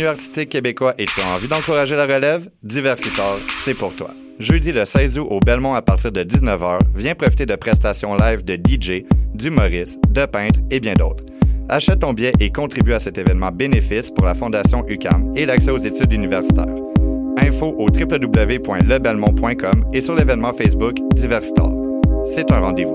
Milieu artistique québécois et tu as envie d'encourager la relève? Diversitor, c'est pour toi. Jeudi le 16 août au Belmont à partir de 19h, viens profiter de prestations live de DJ, d'humoristes, de peintres et bien d'autres. Achète ton billet et contribue à cet événement bénéfice pour la Fondation UCAM et l'accès aux études universitaires. Info au www.lebelmont.com et sur l'événement Facebook Diversitor. C'est un rendez-vous.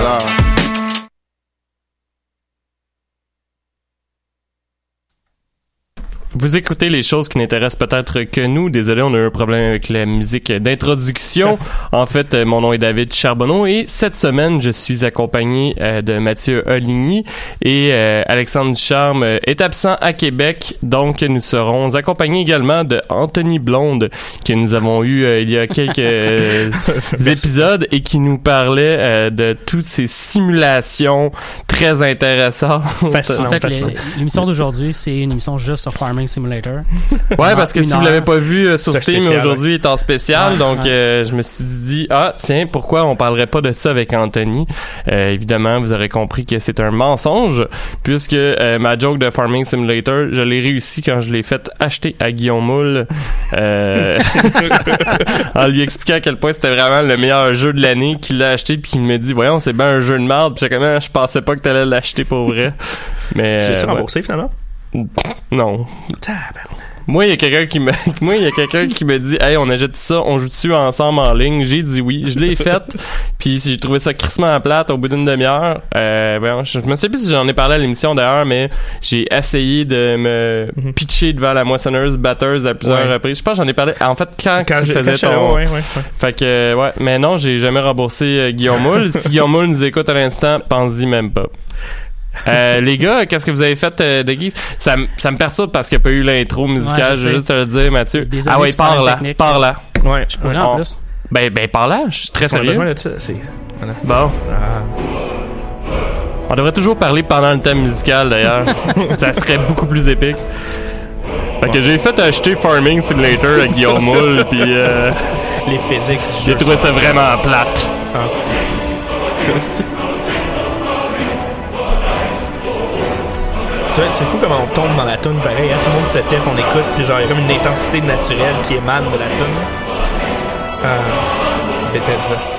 Là. Vous écoutez les choses qui n'intéressent peut-être que nous. Désolé, on a eu un problème avec la musique d'introduction. En fait, euh, mon nom est David Charbonneau et cette semaine, je suis accompagné euh, de Mathieu Oligny et euh, Alexandre Charme est absent à Québec. Donc, nous serons accompagnés également de Anthony Blonde que nous avons eu il y a quelques épisodes et qui nous parlait de toutes ces simulations très intéressantes. en fait, l'émission d'aujourd'hui, c'est une émission juste sur Farming Simulator. Ouais, parce que si vous l'avez pas vu euh, sur Steam, aujourd'hui est en spécial, donc euh, je me suis dit ah tiens pourquoi on parlerait pas de ça avec Anthony? Euh, évidemment, vous aurez compris que c'est un mensonge puisque ma joke de Farming Simulator, je l'ai réussi quand je l'ai fait acheter à Guillaume Moule en lui expliquant à quel point c'était vraiment le meilleur jeu de l'année qu'il l'a acheté puis il me dit voyons c'est bien un jeu de merde puis comment je pensais pas que t'allais l'acheter pour vrai. Mais c'est remboursé finalement? Non. Moi, il y a quelqu'un qui me, moi, il y a quelqu'un qui me dit, hey, on achète ça, on joue dessus ensemble en ligne? J'ai dit oui, je l'ai fait. puis j'ai trouvé ça crissement plate au bout d'une demi-heure. Euh, je me sais plus si j'en ai parlé à l'émission d'ailleurs, mais j'ai essayé de me mhm. pitcher devant la moissonneuse batteuse à plusieurs reprises. Je pense que j'en ai parlé. En fait, quand, quand je faisais ton, ouais, ouais, fait que ouais, mais non, j'ai jamais remboursé euh, Guillaume Moule. si Guillaume Moule nous écoute à l'instant, pense-y même pas. Euh, les gars, qu'est-ce que vous avez fait euh, de guise? Ça, ça me perturbe parce qu'il n'y a pas eu l'intro musicale. je veux juste te le dire, Mathieu. ah ouais, par là. Par là. Ouais, je peux en plus. Ben, ben, par là. Je suis très sérieux. De ça, Bon. Ah. On devrait toujours parler pendant le thème musical, d'ailleurs. ça serait beaucoup plus épique. Fait que j'ai fait acheter Farming Simulator à Guillaume Moule, puis euh, Les physiques J'ai trouvé ça vraiment plate. Ah. c'est fou comment on tombe dans la tune pareil. Hein? Tout le monde se tait, on écoute, puis genre, il y a comme une intensité naturelle qui émane de la tune. Euh, Bethesda.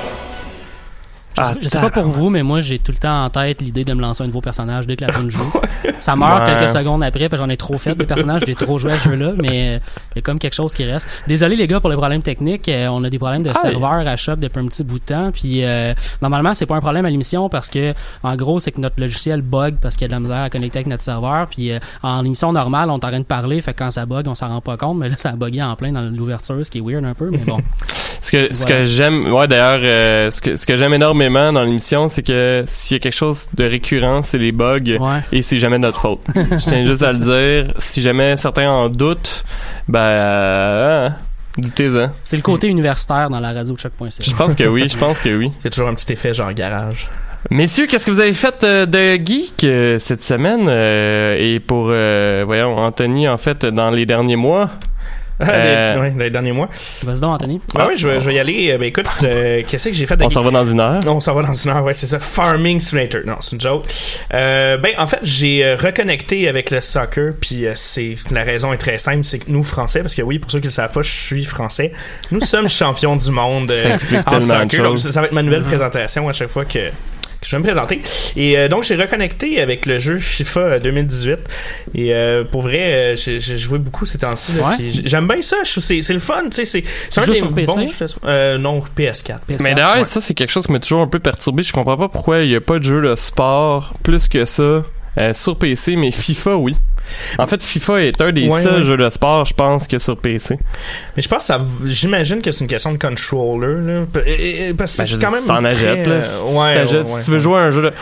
Je, sais, ah, sais pas pour vous, mais moi, j'ai tout le temps en tête l'idée de me lancer un nouveau personnage dès que la tune joue. ça meurt quelques secondes après, parce j'en ai trop fait des personnages, j'ai trop joué à ce jeu-là, mais il y a comme quelque chose qui reste. Désolé les gars pour les problèmes techniques, euh, on a des problèmes de ah serveur à choc depuis un petit bout de temps, puis euh, normalement, c'est pas un problème à l'émission parce que, en gros, c'est que notre logiciel bug parce qu'il y a de la misère à connecter avec notre serveur, puis euh, en émission normale, on train de parler, fait que quand ça bug, on s'en rend pas compte, mais là, ça a bugué en plein dans l'ouverture, ce qui est weird un peu, mais bon. ce que, ce que j'aime, ouais, d'ailleurs, ce que, ce que j'aime énormément dans l'émission, c'est que s'il y a quelque chose de récurrent, c'est les bugs et c'est jamais notre faute. Je tiens juste à le dire. Si jamais certains en doutent, ben euh, doutez-en. C'est le côté universitaire dans la radio de choc.ca. Je pense que oui, je pense que oui. Il y a toujours un petit effet genre garage. Messieurs, qu'est-ce que vous avez fait euh, de geek euh, cette semaine et pour voyons Anthony en fait dans les derniers mois? Euh, ouais, les derniers mois. Vas-y donc, Anthony. Ah oui, je vais, je vais y aller. Euh, ben, écoute, euh, qu'est-ce que j'ai fait de On s'en va dans une heure? On s'en va dans une heure, ouais, c'est ça. Farming Simulator. Non, c'est une joke. Euh, ben, en fait, j'ai reconnecté avec le soccer, puis c'est la raison est très simple, c'est que nous, Français, parce que oui, pour ceux qui ne savent pas, je suis Français, nous sommes champions du monde euh, Ça en soccer. Donc, ça, va être ma nouvelle Mhm. présentation à chaque fois que je vais me présenter. Et euh, donc, j'ai reconnecté avec le jeu FIFA euh, 2018. Et euh, pour vrai, euh, j'ai joué beaucoup ces temps-ci. Ouais. J'aime bien ça. Je trouve que c'est le fun. tu sais, C'est un des sur PC? bons jeux. Euh, non, PS4. PS4. Mais d'ailleurs, Ouais. ça, c'est quelque chose qui m'a toujours un peu perturbé. Je comprends pas pourquoi il y a pas de jeu de sport plus que ça euh, sur PC, mais FIFA, oui. En fait, FIFA est un des Ouais, seuls ouais. jeux de sport, je pense, que sur PC. Mais je pense. J'imagine que c'est une question de controller. Là. P- et- et- Parce que Ben, c'est quand même. t'en achètes, là. euh, Si ouais, ouais, si tu veux jouer à un jeu de... Tu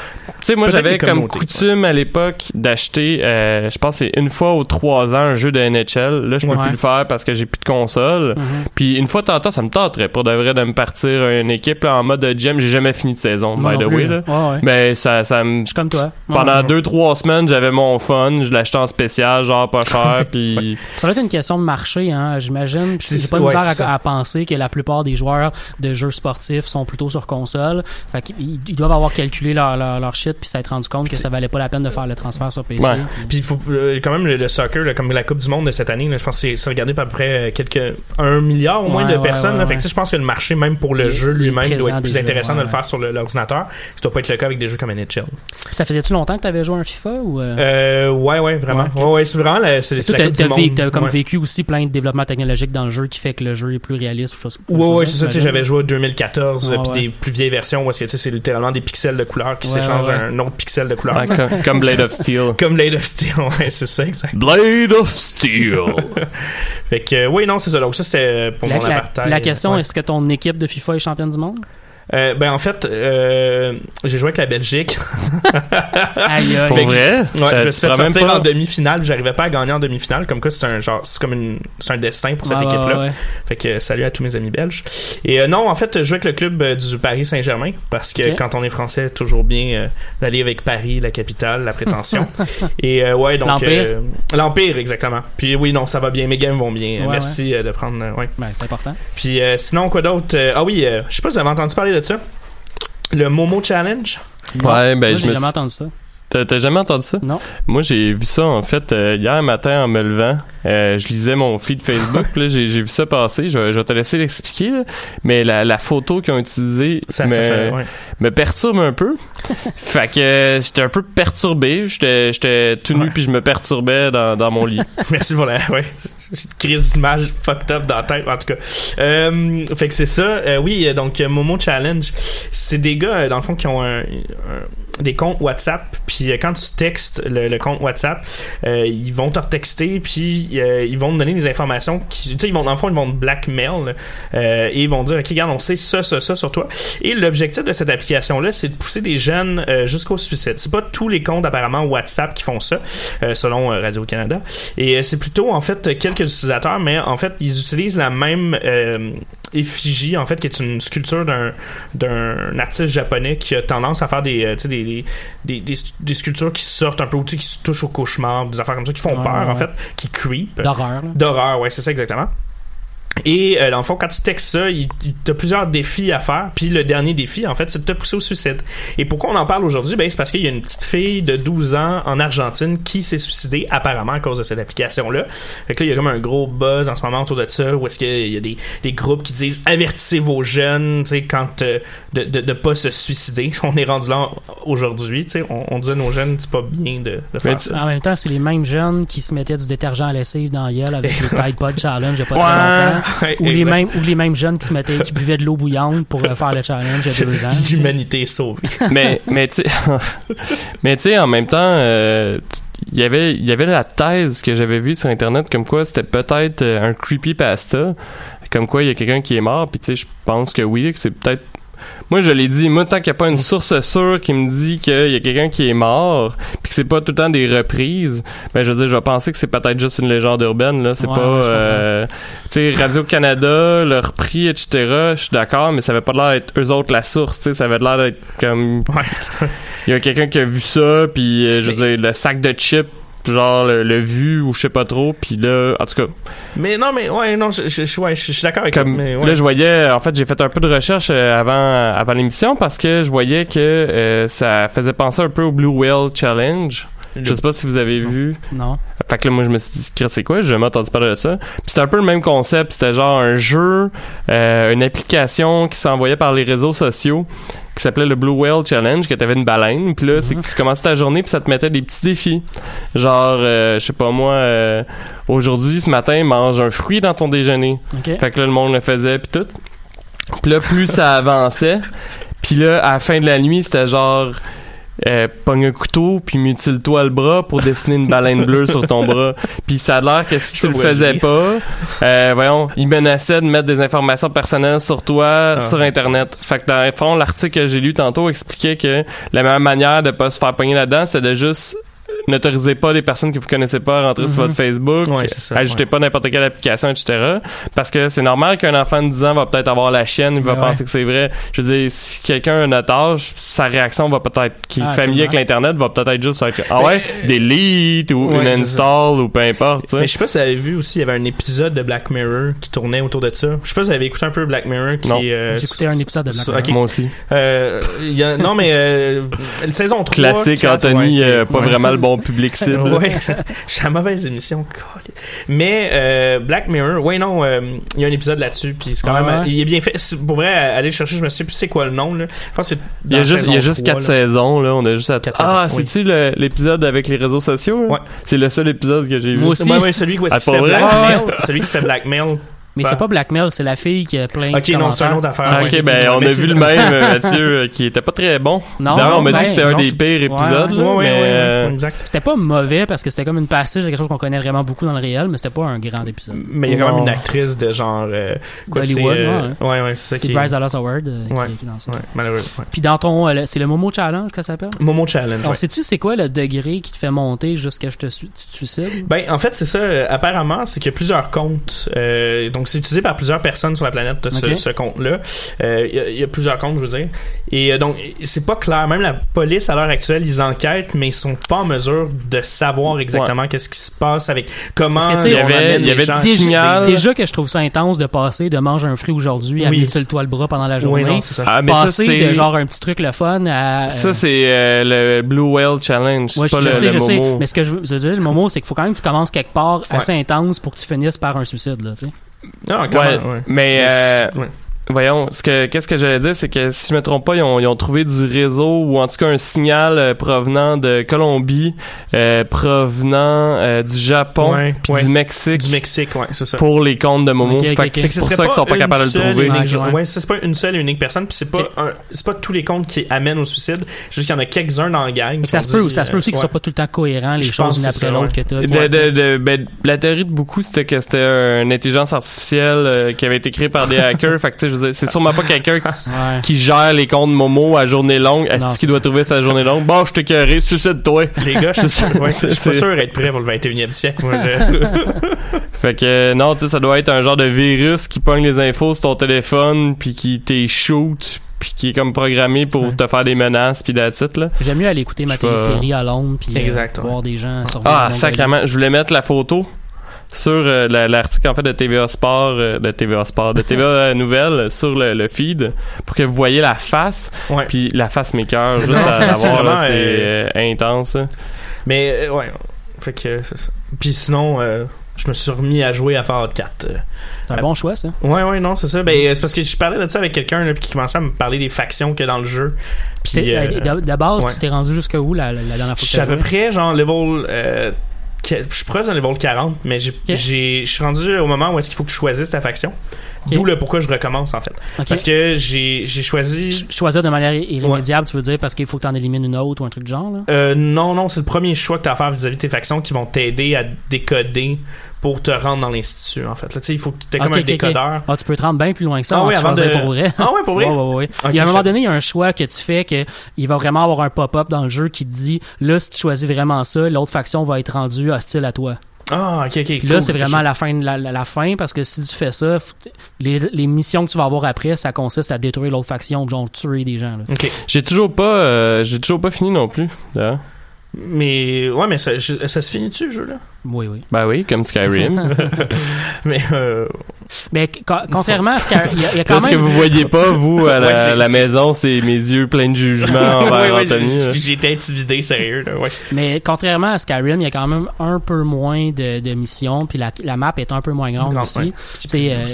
sais, moi, j'avais comme coutume à l'époque d'acheter, euh, je pense c'est une fois ou trois ans, un jeu de NHL. Là, je peux plus le faire parce que j'ai plus de console. Mhm. Puis une fois de temps en temps, ça me tenterait pour de vrai de me partir une équipe là, en mode de gym. J'ai jamais fini de saison, by the way. là. Mais ça, ça me Je suis comme toi. Pendant deux trois semaines j'avais mon fun je l'achetais en spécial genre pas cher puis Ça va être une question de marché, hein, j'imagine. C'est- pas ouais, c'est à, penser que la plupart des joueurs de jeux sportifs sont plutôt sur console. Fait qu'ils ils doivent avoir calculé leur, leur, leur shit puis s'être rendu compte que ça valait pas la peine de faire le transfert sur PC. Ouais. Puis- Puis il faut euh, quand même le, le soccer, là, comme la Coupe du Monde de cette année, là, je pense que c'est- regardé par à peu près euh, quelques un milliard au moins Ouais, de personnes. là. Fait que, je pense que le marché, même pour le jeu lui-même, doit être plus intéressant de le faire sur l'ordinateur. Ça doit pas être le cas avec des jeux comme NHL. Ça faisait-tu longtemps que tu avais joué à un FIFA ou euh... Euh, ouais, ouais, vraiment. Ouais, Ouais, ok. ouais, c'est vraiment la, c'est, c'est Toi, la t'as du Monde. comme Ouais. vécu aussi plein de développements technologiques dans le jeu qui fait que le jeu est plus réaliste ou chose. Ouais, ouais, c'est ça, tu sais, j'avais joué à 2014, Ouais, euh, puis ouais. des plus vieilles versions où est-ce que, tu sais, c'est littéralement des pixels de couleur qui Ouais, s'échangent ouais, à un autre pixel de couleur. Ouais, comme, comme Blade of Steel Comme Blade of Steel, ouais, c'est ça, exact. Blade of Steel Fait que, euh, oui, non, c'est ça. Donc, ça, c'était pour La, mon la- apartheid. la question, Ouais. est-ce que ton équipe de FIFA est championne du monde? Euh, ben, en fait, euh, j'ai joué avec la Belgique. Aïe, aïe. pour Fait que vrai? Ouais, Ça- je me suis fait sortir pas- en demi-finale, j'arrivais pas à gagner en demi-finale. Comme quoi, c'est un genre, c'est comme une, c'est un destin pour cette équipe-là. ouais. Fait que salut à tous mes amis belges. Et euh, non, en fait, je joue avec le club du Paris Saint-Germain parce que quand on est français, toujours bien euh, d'aller avec Paris, la capitale, la prétention. Et euh, ouais, donc L'Empire. euh, l'empire exactement. Puis oui, non, ça va bien, mes games vont bien. Ouais, Merci euh, de prendre. euh, ouais. Ben, c'est important. Puis euh, sinon quoi d'autre? Ah oui, euh, je sais pas si vous avez entendu parler de ça. Le Momo Challenge. ouais ben Moi, je j'ai me jamais suis- entendu ça. T'as t'as jamais entendu ça? Non. Moi, j'ai vu ça, en fait, euh, hier matin en me levant. Euh, je lisais mon feed Facebook, là, j'ai j'ai vu ça passer. Je, vais- je vais te laisser l'expliquer, là. mais la, la photo qu'ils ont utilisée Ça, me, ça fait, ouais. me perturbe un peu. fait que euh, j'étais un peu perturbé. J'étais j'étais tout nu, Ouais. puis je me perturbais dans, dans mon lit. Merci pour la ouais, j'ai une crise d'image fucked up dans la tête en tout cas. Euh, fait que c'est ça. Euh, oui, donc Momo Challenge, c'est des gars dans le fond qui ont un, un- des comptes WhatsApp. Puis euh, quand tu textes le, le compte WhatsApp, euh, ils vont te retexter puis euh, ils vont te donner des informations qui, tu sais, ils vont dans le fond ils vont te blackmail euh, et ils vont dire ok regarde on sait ça ça ça sur toi. Et l'objectif de cette application là, c'est de pousser des jeunes euh, jusqu'au suicide. C'est pas tous les comptes apparemment WhatsApp qui font ça, euh, selon euh, Radio Canada. Et c'est plutôt en fait quelques utilisateurs, mais en fait ils utilisent la même effigie en fait qui est une sculpture d'un d'un artiste japonais qui a tendance à faire des euh, des, des, des, des, sculptures qui sortent un peu qui se touchent au cauchemar, des affaires comme ça qui font Ouais, peur ouais. en fait, qui creep. D'horreur, là. D'horreur, ouais, c'est ça exactement. Et euh, dans le fond, quand tu textes ça, il, il- t'as plusieurs défis à faire. Puis le dernier défi, en fait, c'est de te pousser au suicide. Et pourquoi on en parle aujourd'hui? Ben, c'est parce qu'il y a une petite fille de 12 ans en Argentine qui s'est suicidée apparemment à cause de cette application-là. Fait que là, il y a comme un gros buzz en ce moment autour de ça où est-ce qu'il y a des, des groupes qui disent avertissez vos jeunes, tu sais, quand euh, de, de, de pas se suicider. On est rendu là aujourd'hui, tu sais. On, on dit à nos jeunes, c'est pas bien de, de faire tu- ça. En même temps, c'est les mêmes jeunes qui se mettaient du détergent à lessive dans la gueule avec le Tide Pod Challenge il y a pas très longtemps. Ouais, Ou les, mêmes, ou les mêmes jeunes qui se mettaient, qui buvaient de l'eau bouillante pour euh, faire le challenge il y a deux ans. L'humanité est sauvée. mais mais tu sais- mais tu sais en même temps euh, il y avait il y avait la thèse que j'avais vue sur internet comme quoi c'était peut-être euh, un creepypasta comme quoi il y a quelqu'un qui est mort puis tu sais je pense que oui que c'est peut-être moi je l'ai dit moi tant qu'il n'y a pas une source sûre qui me dit qu'il y a quelqu'un qui est mort puis que c'est pas tout le temps des reprises ben je veux dire je vais penser que c'est peut-être juste une légende urbaine là c'est Ouais, pas euh, tu sais Radio Canada leur prix etc je suis d'accord mais ça avait pas l'air d'être eux autres la source tu sais ça avait l'air d'être comme Ouais. il y a quelqu'un qui a vu ça, puis euh, je veux dire, le sac de chips genre le, le vu ou je sais pas trop puis là en tout cas Mais non, mais ouais, non, je, je, je- ouais, je, je suis d'accord avec comme toi. mais ouais. là je voyais en fait j'ai fait un peu de recherche euh, avant avant l'émission parce que je voyais que euh, ça faisait penser un peu au Blue Whale Challenge je sais pas si vous avez vu Non. Fait que là moi je me suis dit c'est quoi? Jamais entendu parler de ça. Puis c'était un peu le même concept. C'était genre un jeu euh, une application qui s'envoyait par les réseaux sociaux qui s'appelait le Blue Whale Challenge que t'avais une baleine. Puis là c'est que tu commençais ta journée puis ça te mettait des petits défis. Genre euh, je sais pas moi euh, aujourd'hui ce matin mange un fruit dans ton déjeuner. OK. fait que là le monde le faisait puis tout. Puis là plus ça avançait puis là à la fin de la nuit c'était genre euh, pogne un couteau puis mutile-toi le bras pour dessiner une baleine bleue sur ton bras. Puis ça a l'air que si tu le faisais pas euh, voyons il menaçait de mettre des informations personnelles sur toi Ah. sur internet. Fait que dans le fond l'article que j'ai lu tantôt expliquait que la meilleure manière de pas se faire pogner là-dedans c'est de juste n'autorisez pas des personnes que vous connaissez pas à rentrer sur Mhm. votre Facebook Ouais, c'est ça, ajoutez ouais. pas n'importe quelle application etc parce que c'est normal qu'un enfant de 10 ans va peut-être avoir la chienne il va penser que c'est vrai je veux dire si quelqu'un a notre âge sa réaction va peut-être qui est Ah, familier avec l'internet va peut-être être juste être ah ouais delete ou Ouais, une install ou peu importe tu sais. Mais je sais pas si vous avez vu aussi, il y avait un épisode de Black Mirror qui tournait autour de ça. Je sais pas si vous avez écouté un peu Black Mirror qui Non. est, euh, J'ai écouté un épisode de Black Mirror. ok. moi aussi Euh, il y a- non, mais euh, la saison 3. classique Anthony euh, pas ouais. vraiment le bon public cible Ouais, j'ai la mauvaise émission. Mais euh, Black Mirror, ouais non, euh, il y a un épisode là-dessus, puis c'est quand Ah même, ouais? il est bien fait. C'est- Pour vrai, aller le chercher, je me sais plus c'est quoi le nom là. Je pense que il y a juste il y a juste 3, quatre là. saisons là on a juste à ah oui. c'est-tu l'épisode avec les réseaux sociaux là? Ouais. c'est le seul épisode que j'ai vu Moi aussi. Ouais, ouais, celui où est-ce Ah, qu'il se pas fait blackmail, celui qui se fait blackmail. Mais Ben. c'est pas Blackmail, c'est la fille qui a plein Ok, de non, c'est commentaires. autre affaire. Ah, ouais. ok, ben on a vu le même, euh, Mathieu, euh, qui était pas très bon. Non, D'ailleurs, on m'a dit ben, que c'était un non, des pires épisodes, ouais, là, Ouais, ouais, mais, ouais, euh. C'était pas mauvais parce que c'était comme une passage de quelque chose qu'on connaît vraiment beaucoup dans le réel, mais c'était pas un grand épisode. Mais il y a quand même Non. une actrice de genre. euh, quoi, c'est. D'Hollywood, euh, ouais. ouais, ouais, c'est ça C'est qui. Bryce Dallas Howard euh, qui- Ouais. qui est dans ça. Ouais, malheureux. ouais. Puis dans ton, euh, c'est le Momo Challenge que ça s'appelle? Momo Challenge. Alors, sais-tu c'est quoi le degré qui te fait monter jusqu'à ce que je te su- tu te suicides? Ben, en fait, c'est ça. euh, apparemment, c'est qu'il y a plusieurs comptes. euh, donc, c'est utilisé par plusieurs personnes sur la planète, ce, ce compte-là. Euh, Il y, a- il y a plusieurs comptes, je veux dire. Et euh, donc, c'est pas clair. Même la police, à l'heure actuelle, ils enquêtent, mais ils sont pas en mesure de savoir exactement qu'est-ce qui se passe avec comment Parce que, sais, il y on avait- il y les avait se signal. Déjà que je trouve ça intense de passer de manger un fruit aujourd'hui à Oui. mutile-toi le bras pendant la journée. Oui, non, c'est ça. ah, mais ça, passer c'est, de genre un petit truc le fun à... euh, ça, c'est euh, le Blue Whale Challenge. Ouais, c'est je, pas je le, sais, le je sais. Momo. Mais ce que je veux, je veux dire, le moment, c'est qu'il faut quand même que tu commences quelque part assez intense pour que tu finisses par un suicide, là, tu sais. Non, Ouais, clairement, ouais. mais, euh, c'est- ouais. Voyons, ce que, qu'est-ce que j'allais dire, c'est que si je me trompe pas, ils ont, ils ont trouvé du réseau ou en tout cas un signal euh, provenant de Colombie, euh, provenant euh, du Japon, Ouais, puis ouais. du Mexique. Du Mexique, ouais, c'est ça. pour les comptes de Momo. Ok, ok, Fait que ok. c'est pour ça qu'ils sont pas capables de le trouver. unique- Ouais, c'est pas une seule et unique personne, puis c'est pas c'est pas tous les comptes qui amènent au suicide. Juste qu'il y en a quelques-uns dans la gang. Ça se peut, dit, ça se peut aussi qu'ils soient pas tout le temps cohérents, les Je choses pense une après l'autre que t'as. De, de, de- ben, la théorie de beaucoup, c'était que c'était une intelligence artificielle euh, qui avait été créée par des hackers. fait je veux dire, c'est sûrement pas quelqu'un qui, Ouais. qui gère les comptes Momo à journée longue. Est-ce qu'il doit ça. trouver sa journée longue? Bon, je t'ai carré, suicide-toi. Les gars, je suis ouais, pas sûr d'être prêt pour le 21e siècle. moi, je- Fait que, euh, non, tu sais, ça doit être un genre de virus qui pogne les infos sur ton téléphone puis qui t'es shoot puis qui est comme programmé pour Ouais. te faire des menaces puis it, là. J'aime mieux aller écouter ma télésérie à Londres puis euh, voir des gens survivre Ah, sacrément. Je voulais mettre la photo sur euh, la- l'article en fait de TVA Sport, euh, de TVA Sport, de TVA Nouvelles sur le, le feed pour que vous voyez la face. Ouais. Puis la face m'écœure, juste Non, à savoir, c'est euh, intense. Mais euh, ouais, fait que c'est ça. Puis sinon, euh, je me suis remis à jouer à Fallout 4. euh. C'est un bon choix, ça. Ouais, ouais, non, c'est ça. Ben, c'est parce que je parlais de ça avec quelqu'un puis qui commençait à me parler des factions qu'il y a dans le jeu. Puis euh, euh, de, de base, ouais. tu t'es rendu jusqu'à où la, la, la dernière fois Je que suis à peu près genre level. Je suis proche d'un level 40, mais j'ai, je suis rendu au moment où est-ce qu'il faut que tu choisisses ta faction. D'où le pourquoi je recommence en fait. Parce que j'ai, choisi. Ch- Choisir de manière irrémédiable, tu veux dire, parce qu'il faut que tu en élimines une autre ou un truc du genre, là? Euh, non, non, c'est le premier choix que tu as à faire vis-à-vis de tes factions qui vont t'aider à décoder pour te rendre dans l'institut en fait. Là, tu sais, il faut que tu aies comme un décodeur. Ah, tu peux te rendre bien plus loin que ça Ah oui, de avant de- pour vrai. Ah ouais, pour vrai? Ouais, ouais, ouais. Ok, il y a un moment donné, il y a un choix que tu fais que il va vraiment avoir un pop-up dans le jeu qui te dit là, si tu choisis vraiment ça, l'autre faction va être rendue hostile à toi. Ah, ok, ok. Puis cool. là, c'est vraiment la fin, la, la- la fin parce que si tu fais ça, les, les missions que tu vas avoir après, ça consiste à détruire l'autre faction, genre tuer des gens. Là. Ok. J'ai toujours pas, euh, j'ai toujours pas fini non plus. d'ailleurs. Mais ouais, mais ça, je- ça se finit-tu, le jeu-là? Oui, oui. Ben oui, comme Skyrim. mais euh, Mais co- contrairement à ce qu'il y a- y a, quand Là, ce que même. vous voyez pas, vous, à la, Ouais, à la maison, c'est mes yeux pleins de jugement envers ouais, ouais, Anthony. j'ai- été intimidé, sérieux. Là, ouais. Mais contrairement à Skyrim, il y a quand même un peu moins de, de missions, puis la, la map est un peu moins grande Grande, aussi. C'est euh,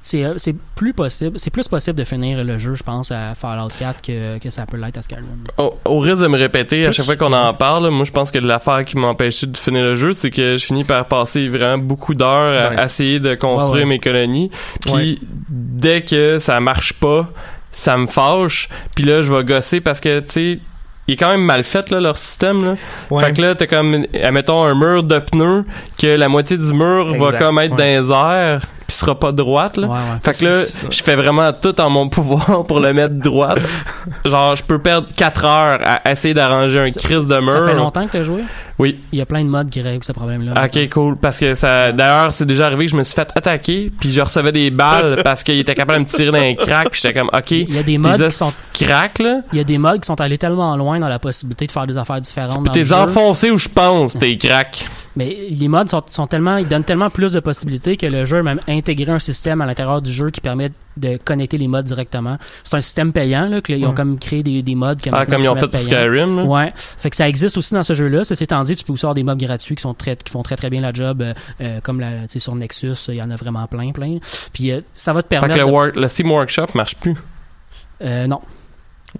c'est euh, c'est plus possible, c'est plus possible de finir le jeu, je pense, à Fallout 4 que, que ça peut l'être à Skyrim. Au, au risque de me répéter à Plus- chaque fois qu'on en parle, moi je pense que l'affaire qui m'empêchait de finir le jeu, c'est que je finis par passer vraiment beaucoup d'heures Ouais. à essayer de construire Ouais, ouais. mes colonies. Puis Ouais. dès que ça marche pas, ça me fâche. Puis là, je vais gosser parce que, tu sais, il est quand même mal fait, là, leur système, là. Ouais. Fait que là, t'as comme, admettons, un mur de pneus, que la moitié du mur va comme être ouais. dans les airs, puis sera pas droite, là. Ouais, ouais. Fait que là, je fais vraiment tout en mon pouvoir pour le mettre droite. Genre, je peux perdre 4 heures à essayer d'arranger un crise de mur. Ça fait longtemps que tu as joué? Oui. Il y a plein de modes qui règlent ce problème-là. Ok, cool. Parce que ça, d'ailleurs, c'est déjà arrivé que je me suis fait attaquer, puis je recevais des balles parce qu'il était capable de me tirer dans un crack, puis j'étais comme, ok. Il y a des modes qui sont crack, là. il y a des modes qui sont allés tellement loin dans la possibilité de faire des affaires différentes t'es enfoncé où je pense, tes cracks. Mais les modes sont, sont tellement, ils donnent tellement plus de possibilités que le jeu même intégré un système à l'intérieur du jeu qui permet de connecter les modes directement. C'est un système payant, là, qu'ils ont Ouais. comme créé des, des modes que Ah, comme ils ont fait pour. Skyrim, là. Ouais. Fait que ça existe aussi dans ce jeu-là. Ceci étant dit, tu peux aussi avoir des mobs gratuits qui sont très, qui font très très bien la job, euh, euh, comme la, tu sais, sur Nexus, il y en a vraiment plein, plein. Puis euh, ça va te Fait permettre. que le, de- le Steam Workshop marche plus. Euh, non.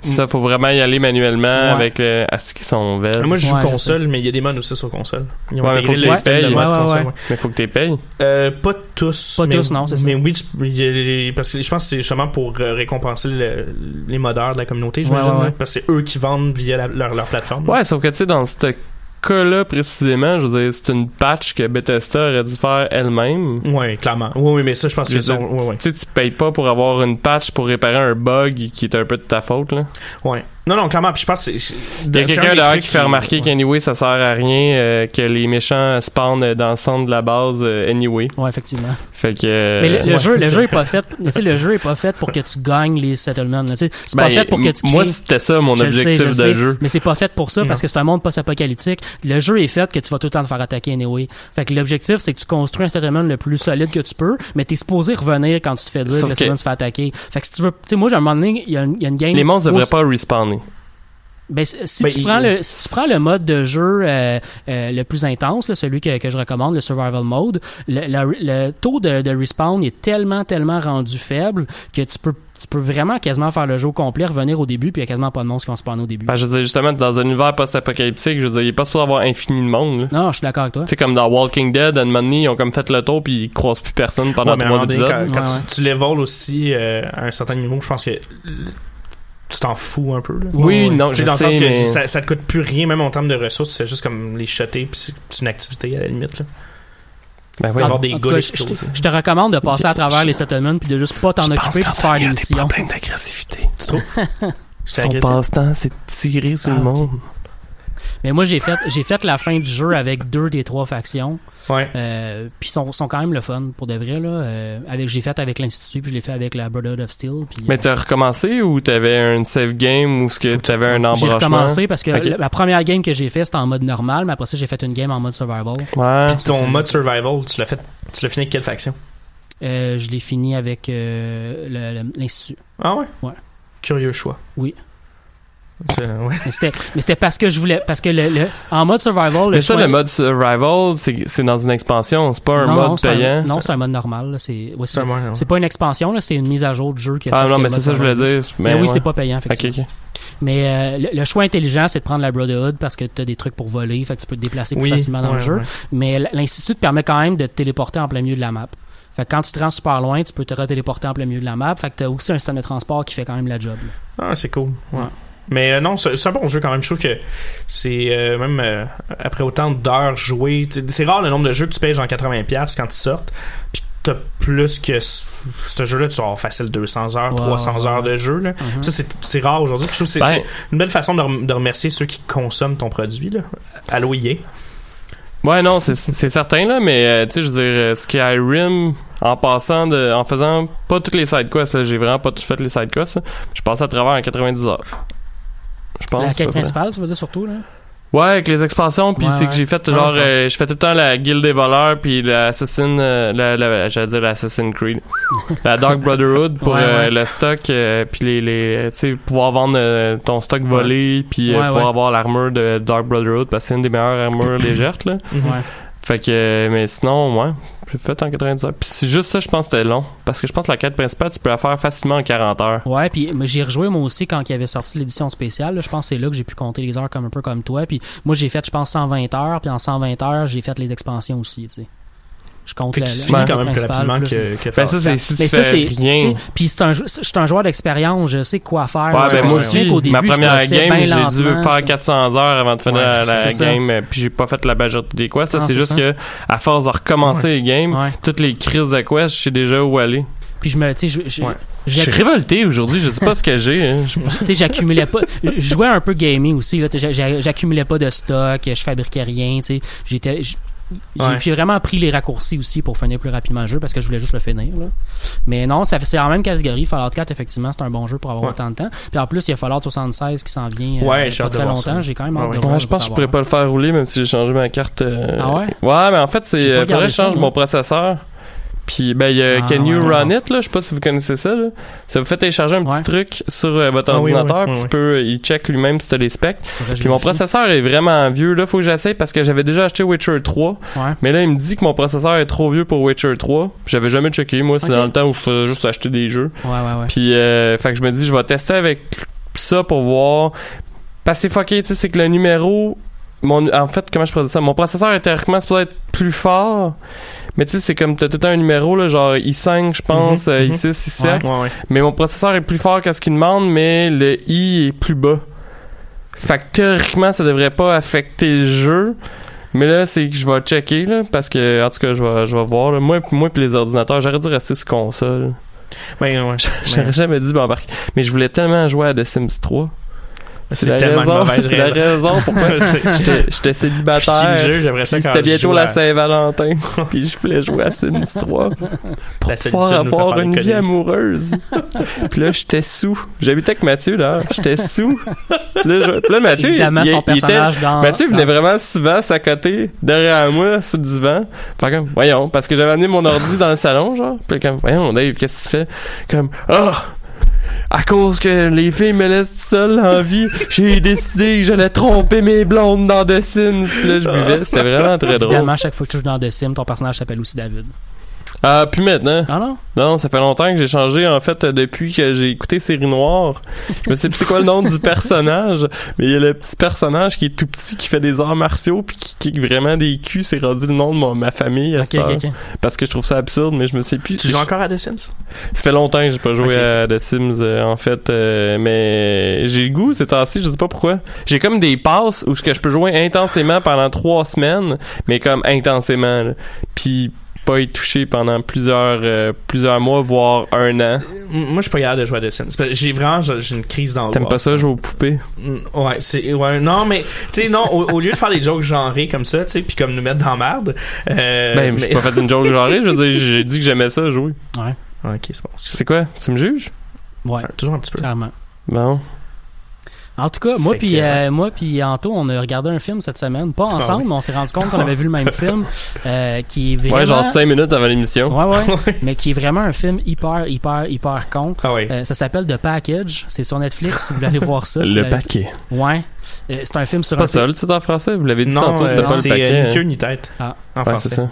Ça, faut vraiment y aller manuellement Ouais. avec le, à ce qu'ils sont verts. Moi, je joue Ouais, je console, mais il y a des modes aussi sur console. Ils ont Ouais, intégré faut le que tu système de payes. mode Ouais, ouais, console. Mais faut que tu payes. Euh, pas tous. Pas mais, tous, non, c'est ça. Mais oui, tu- il y a- parce que je pense que c'est justement pour euh, récompenser le- les modeurs de la communauté, j'imagine. Ouais, ouais, là, ouais. Parce que c'est eux qui vendent via la- leur, leur plateforme. Ouais, sauf que tu sais, dans ce cas-là précisément, je veux dire, c'est une patch que Bethesda aurait dû faire elle-même. Ouais, clairement. Oui, oui, mais ça, je pense que c'est. Tu sais, tu payes pas pour avoir une patch pour réparer un bug qui est un peu de ta faute, là. ouais. Non, non, clairement. Puis je pense que c'est. Il y a quelqu'un d'ailleurs qui fait remarquer que qu'anyway, ça sert à rien, euh, que les méchants spawnent dans le centre de la base euh, anyway. Ouais, effectivement. Fait que. euh, Mais le, le ouais, jeu, le jeu est pas fait. Tu sais, le jeu est pas fait pour que tu gagnes les settlements. là, tu sais. C'est pas ben, fait pour que tu m- Moi, crées- c'était ça mon Je le sais, objectif je de sais, jeu. Mais c'est pas fait pour ça parce que c'est un monde post-apocalyptique. Le jeu est fait que tu vas tout le temps te faire attaquer anyway. Fait que l'objectif, c'est que tu construis un settlement le plus solide que tu peux, mais t'es supposé revenir quand tu te fais dire Sauf que le settlement se fait attaquer. Fait que si tu veux, tu sais, moi, j'ai un moment donné, il y, a une- il y a une game. Les monstres devraient pas respawner. Ben, si Ben, tu il- prends le, si tu prends le mode de jeu euh, euh, le plus intense, là, celui que, que je recommande, le survival mode, le, le- le taux de, de respawn est tellement, tellement rendu faible que tu peux, tu peux vraiment quasiment faire le jeu au complet, revenir au début, puis il y a quasiment pas de monstres qui ont spawn au début. Ben, je veux dire, justement, dans un univers post-apocalyptique, je veux dire, il est pas supposé avoir infini de monde, là. Non, je suis d'accord avec toi. Tu sais, comme dans Walking Dead, à un moment donné, ils ont comme fait le tour puis ils croisent plus personne pendant Ouais, trois épisodes. quand, quand Ouais, tu, tu level aussi euh, à un certain niveau, je pense que tu t'en fous un peu. Là. Oui, non, Tu sais, je dans le sens que mais... ça, ça te coûte plus rien, même en termes de ressources, c'est juste comme les shotter, puis c'est une activité à la limite. Là. Ben oui. Avoir des cas, explosés. je, je te recommande de passer à travers les settlements puis de juste pas t'en occuper pour faire des missions. d'agressivité. Tu trouves? Son passe-temps, c'est de tirer sur Ah, le ok. monde. Mais moi, j'ai fait, j'ai fait la fin du jeu avec deux des trois factions. Ouais. Euh, puis sont, sont quand même le fun pour de vrai là. Euh, avec j'ai fait avec l'institut puis je l'ai fait avec la Brotherhood of Steel. Puis, Mais t'as recommencé ou t'avais un save game ou ce que t'avais un J'ai embranchement? recommencé parce que la, la première game que j'ai fait c'était en mode normal, mais après ça j'ai fait une game en mode survival. Ouais. Puis ton mode survival, tu l'as fait, tu l'as fini avec quelle faction? Euh, je l'ai fini avec euh, le- le- l'institut. Ah ouais? Ouais. Curieux choix. Oui. Ouais. Mais c'était, mais c'était parce que je voulais, parce que le, le- en mode survival, le Mais ça, choix- le mode survival, c'est c'est dans une expansion, c'est pas un non, non, mode un- payant. non, c'est un mode normal. C'est, ouais, c'est, pas une expansion, là, c'est une mise à jour de jeu. Qui a Ah fait non, mais c'est ça que je voulais survival- dire. Mais, Mais oui, ouais. c'est pas payant, Ok, effectivement. ok. Mais euh, le, le choix intelligent, c'est de prendre la Brotherhood parce que tu as des trucs pour voler, fait que tu peux te déplacer plus Oui, facilement dans ouais, le jeu. ouais. Mais l'Institut te permet quand même de te téléporter en plein milieu de la map. Fait que quand tu te rends super loin, tu peux te retéléporter en plein milieu de la map. Fait que tu as aussi un système de transport qui fait quand même la job. là. Ah, c'est cool. Ouais. Mais euh, non, c'est un bon jeu quand même. Je trouve que c'est euh, même euh, après autant d'heures jouées, c'est rare le nombre de jeux que tu payes genre 80$ quand ils sortent. Puis t'as plus que ce jeu-là, tu vas avoir facile 200 heures, Ouais, 300 ouais, heures de jeu. Là. Mhm. Ça, c'est- rare aujourd'hui. Je trouve que c'est Ben- c'est une belle façon de, rem- de remercier ceux qui consomment ton produit. Là. Allô, EA. Ouais, non, c'est- certain, là, mais tu sais, je veux dire, Skyrim, en passant de. en faisant pas toutes les side quests, j'ai vraiment pas tout fait les side quests, je passe à travers en 90 heures. Je pense. la quête principale, tu veux dire surtout là? Ouais, avec les expansions, puis Ouais, c'est que j'ai fait Ah, genre, ouais. euh, je fais tout le temps la guilde des voleurs, puis l'Assassin, euh, la, la, j'allais dire l'Assassin Creed, la Dark Brotherhood pour Ouais, euh, ouais. le stock, euh, puis les, les, tu sais, pouvoir vendre euh, ton stock volé, puis euh, pouvoir ouais. avoir l'armure de Dark Brotherhood, parce que c'est une des meilleures armures légères, là. Ouais. Fait que, mais sinon, ouais, j'ai fait en 90 heures. Puis c'est juste ça, je pense que c'était long, parce que je pense que la quête principale, tu peux la faire facilement en 40 heures. Ouais, puis j'ai rejoué moi aussi quand il avait sorti l'édition spéciale. Je pense que c'est là que j'ai pu compter les heures comme un peu comme toi. Puis moi j'ai fait, je pense, 120 heures. Puis en 120 heures, j'ai fait les expansions aussi. Tu sais. Je compte quand même plus rapidement plus- que, que Ben ça, c'est 4. si tu ça, fais rien. Puis c'est un, je suis un joueur d'expérience, je sais quoi faire. Ouais, ben moi aussi, début, ma première game, j'ai dû faire ça. 400 heures avant de finir Ouais, la, game, puis j'ai pas fait la majorité des quests. C'est juste ça. que, à force de recommencer les games, Ouais. toutes les crises de quests, je sais déjà où aller. Puis je me, tu sais, je- je- Ouais. Je suis révolté aujourd'hui, je sais pas ce que j'ai. hein. Je- tu sais, j'accumulais pas. Je jouais un peu gaming aussi. J'accumulais pas de stock, je fabriquais rien. Tu sais, j'étais. J'ai Ouais. j'ai vraiment pris les raccourcis aussi pour finir plus rapidement le jeu parce que je voulais juste le finir. Là. Mais non, c'est en même catégorie. Fallout 4, effectivement, c'est un bon jeu pour avoir Ouais. autant de temps. Puis en plus, il y a Fallout 76 qui s'en vient euh, Ouais, j'ai pas très longtemps. J'ai quand même hâte Ouais, de voir. Je pense que je pourrais pas le faire rouler même si j'ai changé ma carte. euh, Ah ouais? Ouais, mais en fait, c'est euh, faudrait que je change mon processeur. Puis ben il y a Ah, Can You ouais, Run ouais. It là, je sais pas si vous connaissez ça là. Ça vous fait télécharger un petit Ouais. truc sur euh, votre Ah oui, ordinateur, oui, puis tu peux il check lui-même si t'as les specs. Puis mon processeur est vraiment vieux là, faut que j'essaye parce que j'avais déjà acheté Witcher 3, Ouais. mais là il me dit que mon processeur est trop vieux pour Witcher 3. J'avais jamais checké, moi c'est dans le temps où je faisais juste acheter des jeux. Ouais, ouais, ouais. Puis, euh, fait que je me dis, je vais tester avec ça pour voir. Parce que c'est fucké, tu sais, c'est que le numéro. Mon, en fait, comment je pourrais dire ça? Mon processeur est théoriquement supposé être plus fort. Mais tu sais, c'est comme t'as tout un numéro, là, genre i5, je pense, Mhm, euh, mhm. i6, i7. Ouais, ouais. Mais mon processeur est plus fort que ce qu'il demande, mais le i est plus bas. Fait que théoriquement, ça devrait pas affecter le jeu. Mais là, c'est que je vais checker, là, parce que, en tout cas, je vais, je vais voir. Là. Moi, moi pis les ordinateurs, j'aurais dû rester sur console. Ben, ouais. J'aurais jamais dû m'embarquer. Mais je voulais tellement jouer à The Sims 3. C'est la tellement une raison, mauvaise c'est la raison. raison pourquoi j'étais célibataire. j'aimerais ça c'était bientôt la Saint-Valentin. puis je voulais jouer à Sims 3 pour La pouvoir avoir une vie amoureuse. puis là, j'étais sous. J'habitais avec Mathieu, là. J'étais sous. Puis là, je- puis là, Mathieu, Évidemment, il, son il était... dans. Mathieu venait dans- vraiment souvent s'accoter derrière moi sur le divan. Fait comme, voyons, parce que j'avais amené mon ordi dans le salon, genre. Puis comme, voyons, Dave, qu'est-ce que tu fais? Comme, ah! À cause que les filles me laissent seul en vie, j'ai décidé que j'allais tromper mes blondes dans The Sims. Puis là, je buvais. C'était vraiment très drôle. Évidemment, chaque fois que tu joues dans The Sims, ton personnage s'appelle aussi David. Ah, puis maintenant. Ah non? Non, ça fait longtemps que j'ai changé, en fait, depuis que j'ai écouté Série Noire. Je me sais plus c'est quoi le nom du personnage, mais il y a le petit personnage qui est tout petit, qui fait des arts martiaux, puis qui kick vraiment des culs. C'est rendu le nom de mon- ma famille à cette. Parce que je trouve ça absurde, mais je me sais plus. Tu joues encore à The Sims? Ça fait longtemps que j'ai pas joué à The Sims, euh, en fait, euh, mais j'ai le goût ces temps-ci, je sais pas pourquoi. J'ai comme des passes où je peux jouer intensément pendant trois semaines, mais comme intensément, là. puis pas y toucher pendant plusieurs euh, plusieurs mois, voire un an. Moi, je suis pas capable de jouer à The Sims. J'ai vraiment j'ai j'ai une crise d'angoisse. T'aimes pas ça jouer aux poupées? Mm, Ouais, c'est ouais, non mais tu sais non au, au lieu de faire des jokes genrés comme ça, tu sais, puis comme nous mettre dans la merde. Euh, ben, j'ai mais- pas fait une joke genrée, je veux dire, j'ai dit que j'aimais ça jouer. Ouais, Ouais, ok, c'est bon. C'est quoi? Tu me juges? ouais, Toujours un petit peu. clairement. Bon. En tout cas, moi puis euh, moi puis Anto, on a regardé un film cette semaine, pas ensemble, oui. mais on s'est rendu compte qu'on avait vu le même film, euh, qui est vraiment, Ouais, genre 5 minutes avant l'émission. ouais, ouais, mais qui est vraiment un film hyper, hyper, hyper con. Ah ouais. Euh, ça s'appelle The Package, c'est sur Netflix. Si vous voulez aller voir ça, Le vous- paquet. Ouais, Euh, c'est un film sur C'est pas un ça le titre en français? Vous l'avez dit non, tantôt, c'était euh, pas le c'est paquet. euh, hein? ni queue ni tête. Ah. En Ouais, français. c'est ça.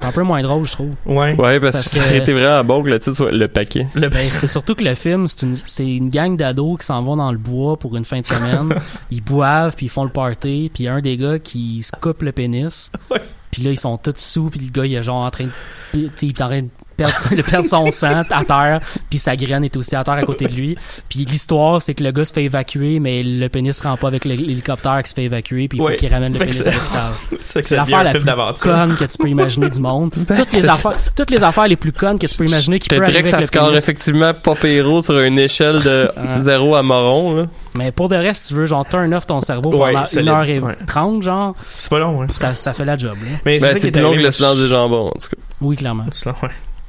C'est un peu moins drôle, je trouve. Ouais. Ouais, parce, Parce que ça aurait été vraiment bon que le titre soit Le paquet. Le Ben, c'est surtout que le film, c'est une, c'est une gang d'ados qui s'en vont dans le bois pour une fin de semaine. ils boivent, puis ils font le party, puis il y a un des gars qui se coupe le pénis. Ouais. Puis là, ils sont tous sous, puis le gars, il est genre en train de, tu sais, il est en train de perdre, de perdre son sang à terre, puis sa graine est aussi à terre à côté de lui. Puis l'histoire, c'est que le gars se fait évacuer, mais le pénis se rend pas avec l'hé- l'hélicoptère qui se fait évacuer, puis il faut Ouais. qu'il ramène le Fait pénis c'est- à l'hôpital. C'est l'affaire la plus conne que tu peux imaginer du monde. toutes, les affaires, toutes les affaires les plus connes que tu peux imaginer qui dirais arriver que ça avec le score pénis. effectivement pas héros sur une échelle de Ah. 0 à moron, là. Mais pour de reste, tu veux genre turn off ton cerveau Ouais, pendant solide. 1h30, genre, C'est pas long, hein. ça, ça fait la job. Là. Mais c'est est plus long que le silence des jambons, en tout cas. Oui, clairement.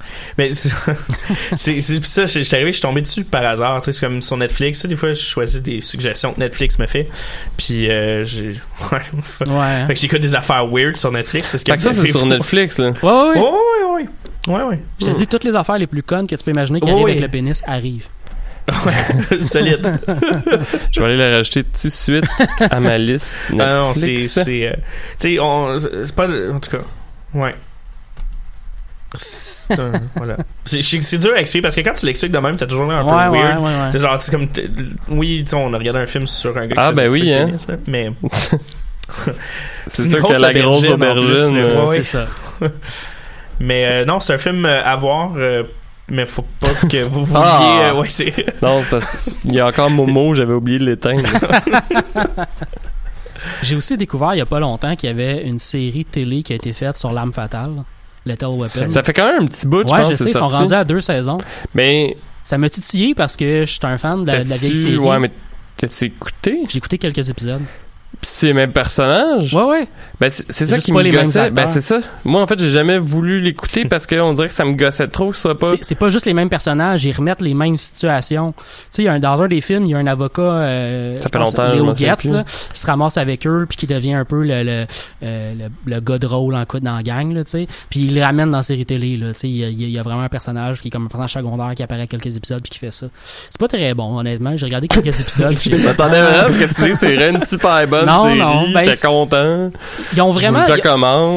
C'est. Mais c'est c'est c'est ça, je suis arrivé, je suis tombé dessus par hasard, c'est comme sur Netflix, des fois je choisis des suggestions que Netflix me fait, puis euh, j'ai ouais, fait Ouais. fait que j'écoute des affaires weird sur Netflix, c'est ce que Fait que ça, c'est sur Netflix, là. Ouais, ouais, ouais. Ouais, ouais, ouais. Ouais, ouais. Je te dis, toutes les affaires les plus connes que tu peux imaginer qui Ouais, arrivent ouais. avec le pénis arrivent. Solide. Je vais aller la rajouter tout de suite à ma liste Netflix. Ah non, c'est. c'est, euh, tu sais, on. C'est pas. En tout cas. Ouais. C'est un- voilà. C'est c'est dur à expliquer parce que quand tu l'expliques de même, t'as toujours l'air un Ouais, peu ouais, weird. ouais, ouais. C'est genre, c'est comme. Oui, on a regardé un film sur un gars qui Ah, ben oui, hein. pénis, là, mais. C'est sûr que la grosse aubergine, euh, Ouais, C'est ça. Mais euh, non, c'est un film euh, à voir. euh, mais faut pas que vous vouliez. Ah. euh, ouais, c'est. Non, c'est parce qu'il y a encore Momo, j'avais oublié de l'éteindre. J'ai aussi découvert il y a pas longtemps qu'il y avait une série télé qui a été faite sur l'arme fatale, Lethal Weapon. Ça fait quand même un petit bout, je ouais, pense, je sais, ils sont rendus à deux saisons. Mais Ça m'a titillé parce que je suis un fan de la, de la vieille série. Ouais, mais t'as-tu écouté? J'ai écouté quelques épisodes. Pis c'est les mêmes personnages? Ouais, ouais. Ben, c'est, ça qui pas me gossait. Ben, c'est ça. Moi, en fait, j'ai jamais voulu l'écouter parce qu'on dirait que ça me gossait trop pas... C'est- C'est pas juste les mêmes personnages, ils remettent les mêmes situations. Tu sais, il y a un, dans un des films, il y a un avocat, euh, Ça fait pense, longtemps, Léo Getz, là, qui se ramasse avec eux, puis qui devient un peu le, le, euh, le, le gars de rôle en dans la gang, là, tu sais. Puis il les ramène dans la série télé, là, tu sais. Il y, a, il y a vraiment un personnage qui est comme un personnage secondaire qui apparaît à quelques épisodes puis qui fait ça. C'est pas très bon, honnêtement. J'ai regardé quelques épisodes. Je m'attendais à ce que tu dis, c'est une super bonne Non, série. non, ben, J'étais content. Ils ont Je vraiment. vous le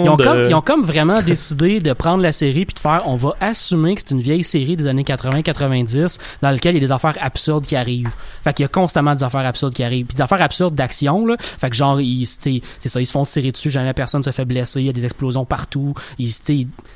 ils- ont, comme, ils ont comme vraiment décidé de prendre la série puis de faire on va assumer que c'est une vieille série des années 80-90 dans laquelle il y a des affaires absurdes qui arrivent. Fait qu'il y a constamment des affaires absurdes qui arrivent. Puis des affaires absurdes d'action là. Fait que genre ils c'est ça, ils se font tirer dessus, jamais personne se fait blesser, il y a des explosions partout. Ils,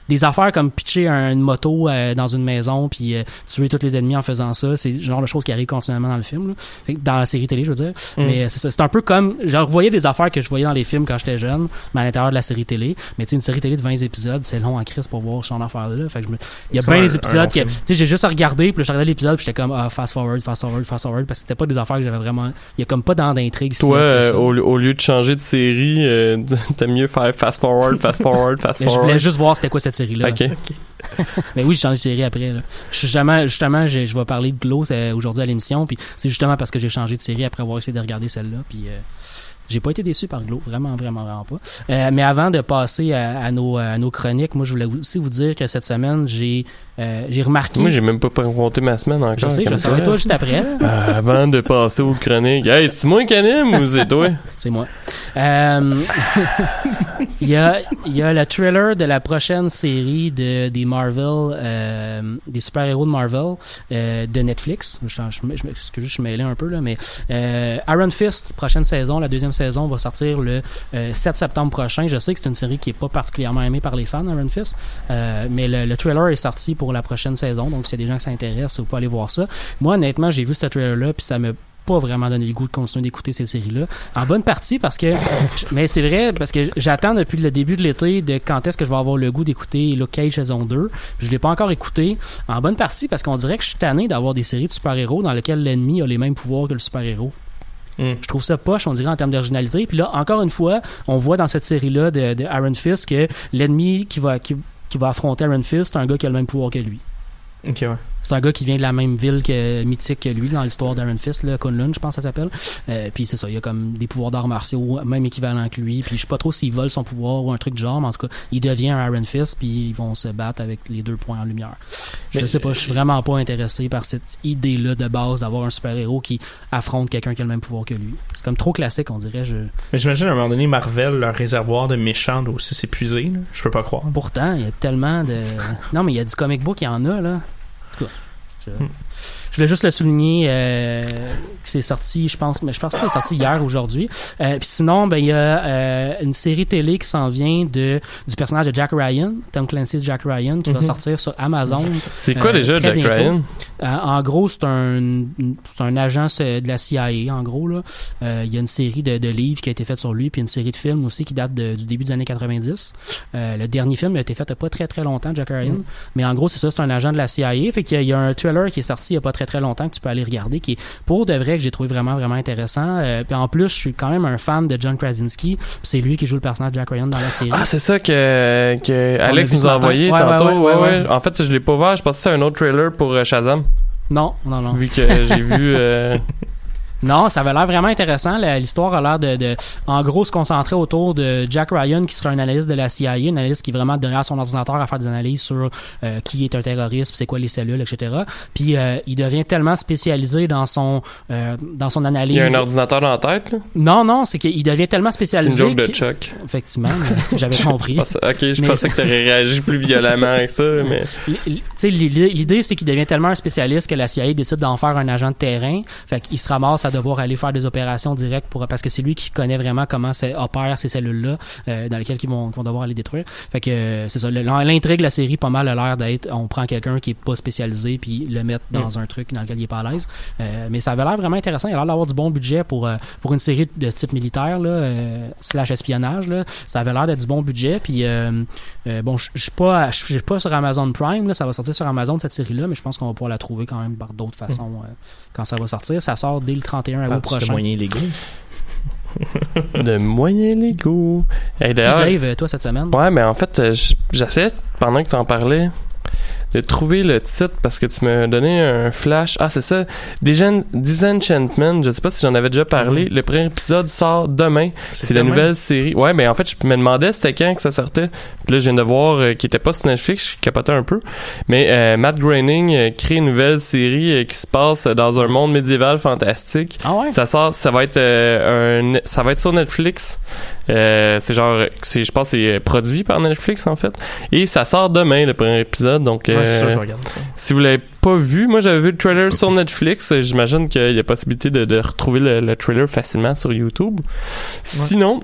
des affaires comme pitcher un- une moto euh, dans une maison puis euh, tuer tous les ennemis en faisant ça, c'est genre de choses qui arrivent continuellement dans le film là. Fait que dans la série télé, je veux dire. Mm. Mais euh, c'est ça, c'est un peu comme je revoyais des affaires que je voyais dans les films quand j'étais jeune, mais à l'intérieur de la série télé. Mais tu sais, une série télé de 20 épisodes, c'est long en crise pour voir ce genre d'affaires-là. Fait que je me... Il y a bien des épisodes que, tu sais, j'ai juste à regarder, puis je regardais l'épisode, puis j'étais comme, ah, fast forward, fast forward, fast forward, parce que c'était pas des affaires que j'avais vraiment. Il y a comme pas d'intrigue. Toi, euh, au, au lieu de changer de série, euh, t'aimes mieux faire fast forward, fast forward, fast Mais je forward. voulais juste voir c'était quoi cette série-là. Ok. Mais oui, j'ai changé de série après. Là. Justement, justement je, je vais parler de Glow c'est aujourd'hui à l'émission, puis c'est justement parce que j'ai changé de série après avoir essayé de regarder celle-là, puis euh, j'ai pas été déçu par Glow, vraiment, vraiment, vraiment pas. Euh, mais avant de passer à, à nos, à nos chroniques, moi, je voulais aussi vous dire que cette semaine, j'ai euh, j'ai remarqué... Moi, j'ai même pas raconté ma semaine encore. je sais, je saurai toi. juste après. Euh, avant de passer aux chroniques. Hey, c'est-tu moi qui anime ou c'est toi? C'est moi. Il y a il y a le trailer de la prochaine série de des Marvel des super-héros de Marvel de Netflix. Je, je, je, je, excuse, je suis mêlé un peu là mais Iron Fist prochaine saison, la deuxième saison va sortir le euh, 7 septembre prochain. Je sais que c'est une série qui est pas particulièrement aimée par les fans Iron Fist, euh, mais le, le trailer est sorti pour la prochaine saison. Donc s'il y a des gens qui s'intéressent, vous pouvez aller voir ça. Moi honnêtement, j'ai vu ce trailer là puis ça me pas vraiment donné le goût de continuer d'écouter ces séries-là. En bonne partie parce que, mais c'est vrai, parce que j'attends depuis le début de l'été de quand est-ce que je vais avoir le goût d'écouter Luke Cage saison 2. Je l'ai pas encore écouté. En bonne partie parce qu'on dirait que je suis tanné d'avoir des séries de super-héros dans lesquelles l'ennemi a les mêmes pouvoirs que le super-héros. Mm. Je trouve ça poche, on dirait, en termes d'originalité. Puis là, encore une fois, on voit dans cette série-là de, de Iron Fist que l'ennemi qui va, qui, qui va affronter Iron Fist, c'est un gars qui a le même pouvoir que lui. Ok, ouais. C'est un gars qui vient de la même ville que mythique que lui dans l'histoire d'Iron Fist, là, Kunlun, je pense que ça s'appelle. Euh, puis c'est ça, il a comme des pouvoirs d'arts martiaux, même équivalent que lui. Puis je sais pas trop s'il vole son pouvoir ou un truc du genre, mais en tout cas, il devient un Iron Fist, puis ils vont se battre avec les deux points en lumière. Je Mais- sais pas, je suis vraiment pas intéressé par cette idée-là de base d'avoir un super-héros qui affronte quelqu'un qui a le même pouvoir que lui. C'est comme trop classique, on dirait. Je... Mais j'imagine à un moment donné, Marvel, leur réservoir de méchants doit aussi s'épuiser. là. Je peux pas croire. Pourtant, il y a tellement de. Non, mais il y a du comic book, il y en a, là. En tout cas, je, je voulais juste le souligner euh, que c'est sorti, je pense, mais je pense que c'est sorti hier, aujourd'hui. Euh, Puis sinon, ben il y a euh, une série télé qui s'en vient de du personnage de Jack Ryan, Tom Clancy's Jack Ryan, qui va Mhm. sortir sur Amazon. C'est quoi Euh, déjà Jack bientôt. Ryan? Euh, en gros, c'est un, c'est un agent de la CIA, en gros. Là. Euh, il y a une série de, de livres qui a été faite sur lui, puis une série de films aussi qui date de- du début des années 90. Euh, le dernier film a été fait il n'y a pas très très longtemps, Jack Ryan. Mais en gros, c'est ça, c'est un agent de la CIA. Fait qu'il y a, il y a un trailer qui est sorti il n'y a pas très très longtemps que tu peux aller regarder, qui est pour de vrai que j'ai trouvé vraiment vraiment intéressant. Euh, puis en plus, je suis quand même un fan de John Krasinski. C'est lui qui joue le personnage de Jack Ryan dans la série. Ah, c'est ça que, que Alex nous a envoyé Ouais, tantôt. ouais, ouais, ouais, ouais. En fait, je l'ai pas vu. Je pensais que c'était un autre trailer pour Shazam. Non, non, non. Vu que j'ai vu. euh, Non, ça avait l'air vraiment intéressant. L'histoire a l'air de, de, en gros, se concentrer autour de Jack Ryan, qui sera un analyste de la CIA, un analyste qui est vraiment derrière son ordinateur à faire des analyses sur euh, qui est un terroriste, c'est quoi les cellules, etc. Puis euh, il devient tellement spécialisé dans son euh, dans son analyse. Il y a un ordinateur dans la tête, là? Non, non, c'est qu'il devient tellement C'est une spécialisé. joke de que- Chuck. Effectivement, j'avais compris. Je pensais- ok, je Mais- pensais que t'aurais réagi plus violemment avec ça, mais. L- l- tu sais, l'idée l'idée, c'est qu'il devient tellement un spécialiste que la CIA décide d'en faire un agent de terrain. Fait qu'il se ramasse à devoir aller faire des opérations directes pour parce que c'est lui qui connaît vraiment comment ça opère ces cellules-là euh, dans lesquelles ils vont, vont devoir aller détruire. Fait que euh, c'est ça. L'intrigue de la série, pas mal a l'air d'être on prend quelqu'un qui est pas spécialisé puis le mettre dans un truc dans lequel il est pas à l'aise. Euh, mais ça avait l'air vraiment intéressant. Il a l'air d'avoir du bon budget pour pour une série de type militaire là, slash espionnage. Là. Ça avait l'air d'être du bon budget. Puis bon, je suis pas, pas sur Amazon Prime. Là, ça va sortir sur Amazon cette série-là, mais je pense qu'on va pouvoir la trouver quand même par d'autres façons euh, quand ça va sortir. Ça sort dès le 31 août prochain. moyens légaux. de moyens légaux. Puis d'ailleurs. Dave, euh, toi cette semaine. Ouais, mais en fait, euh, j'essayais, pendant que t'en parlais, de trouver le titre parce que tu m'as donné un flash. Ah, c'est ça. Disenchantment, je sais pas si j'en avais déjà parlé. Le premier épisode sort demain. C'est la nouvelle série. Ouais, mais en fait, je me demandais c'était quand que ça sortait. Puis là, je viens de voir euh, qu'il était pas sur Netflix. Je capotais un peu. Mais euh, Matt Groening euh, crée une nouvelle série euh, qui se passe dans un monde médiéval fantastique. Ah ouais? Ça sort, ça va être un, ça va être sur Netflix. Euh, c'est genre, c'est, je pense, que c'est produit par Netflix en fait. Et ça sort demain le premier épisode. Donc, Ouais, ça, euh, je regarde ça. si vous l'avez pas vu, moi j'avais vu le trailer sur Netflix. J'imagine qu'il y a possibilité de, de retrouver le, le trailer facilement sur YouTube. Sinon.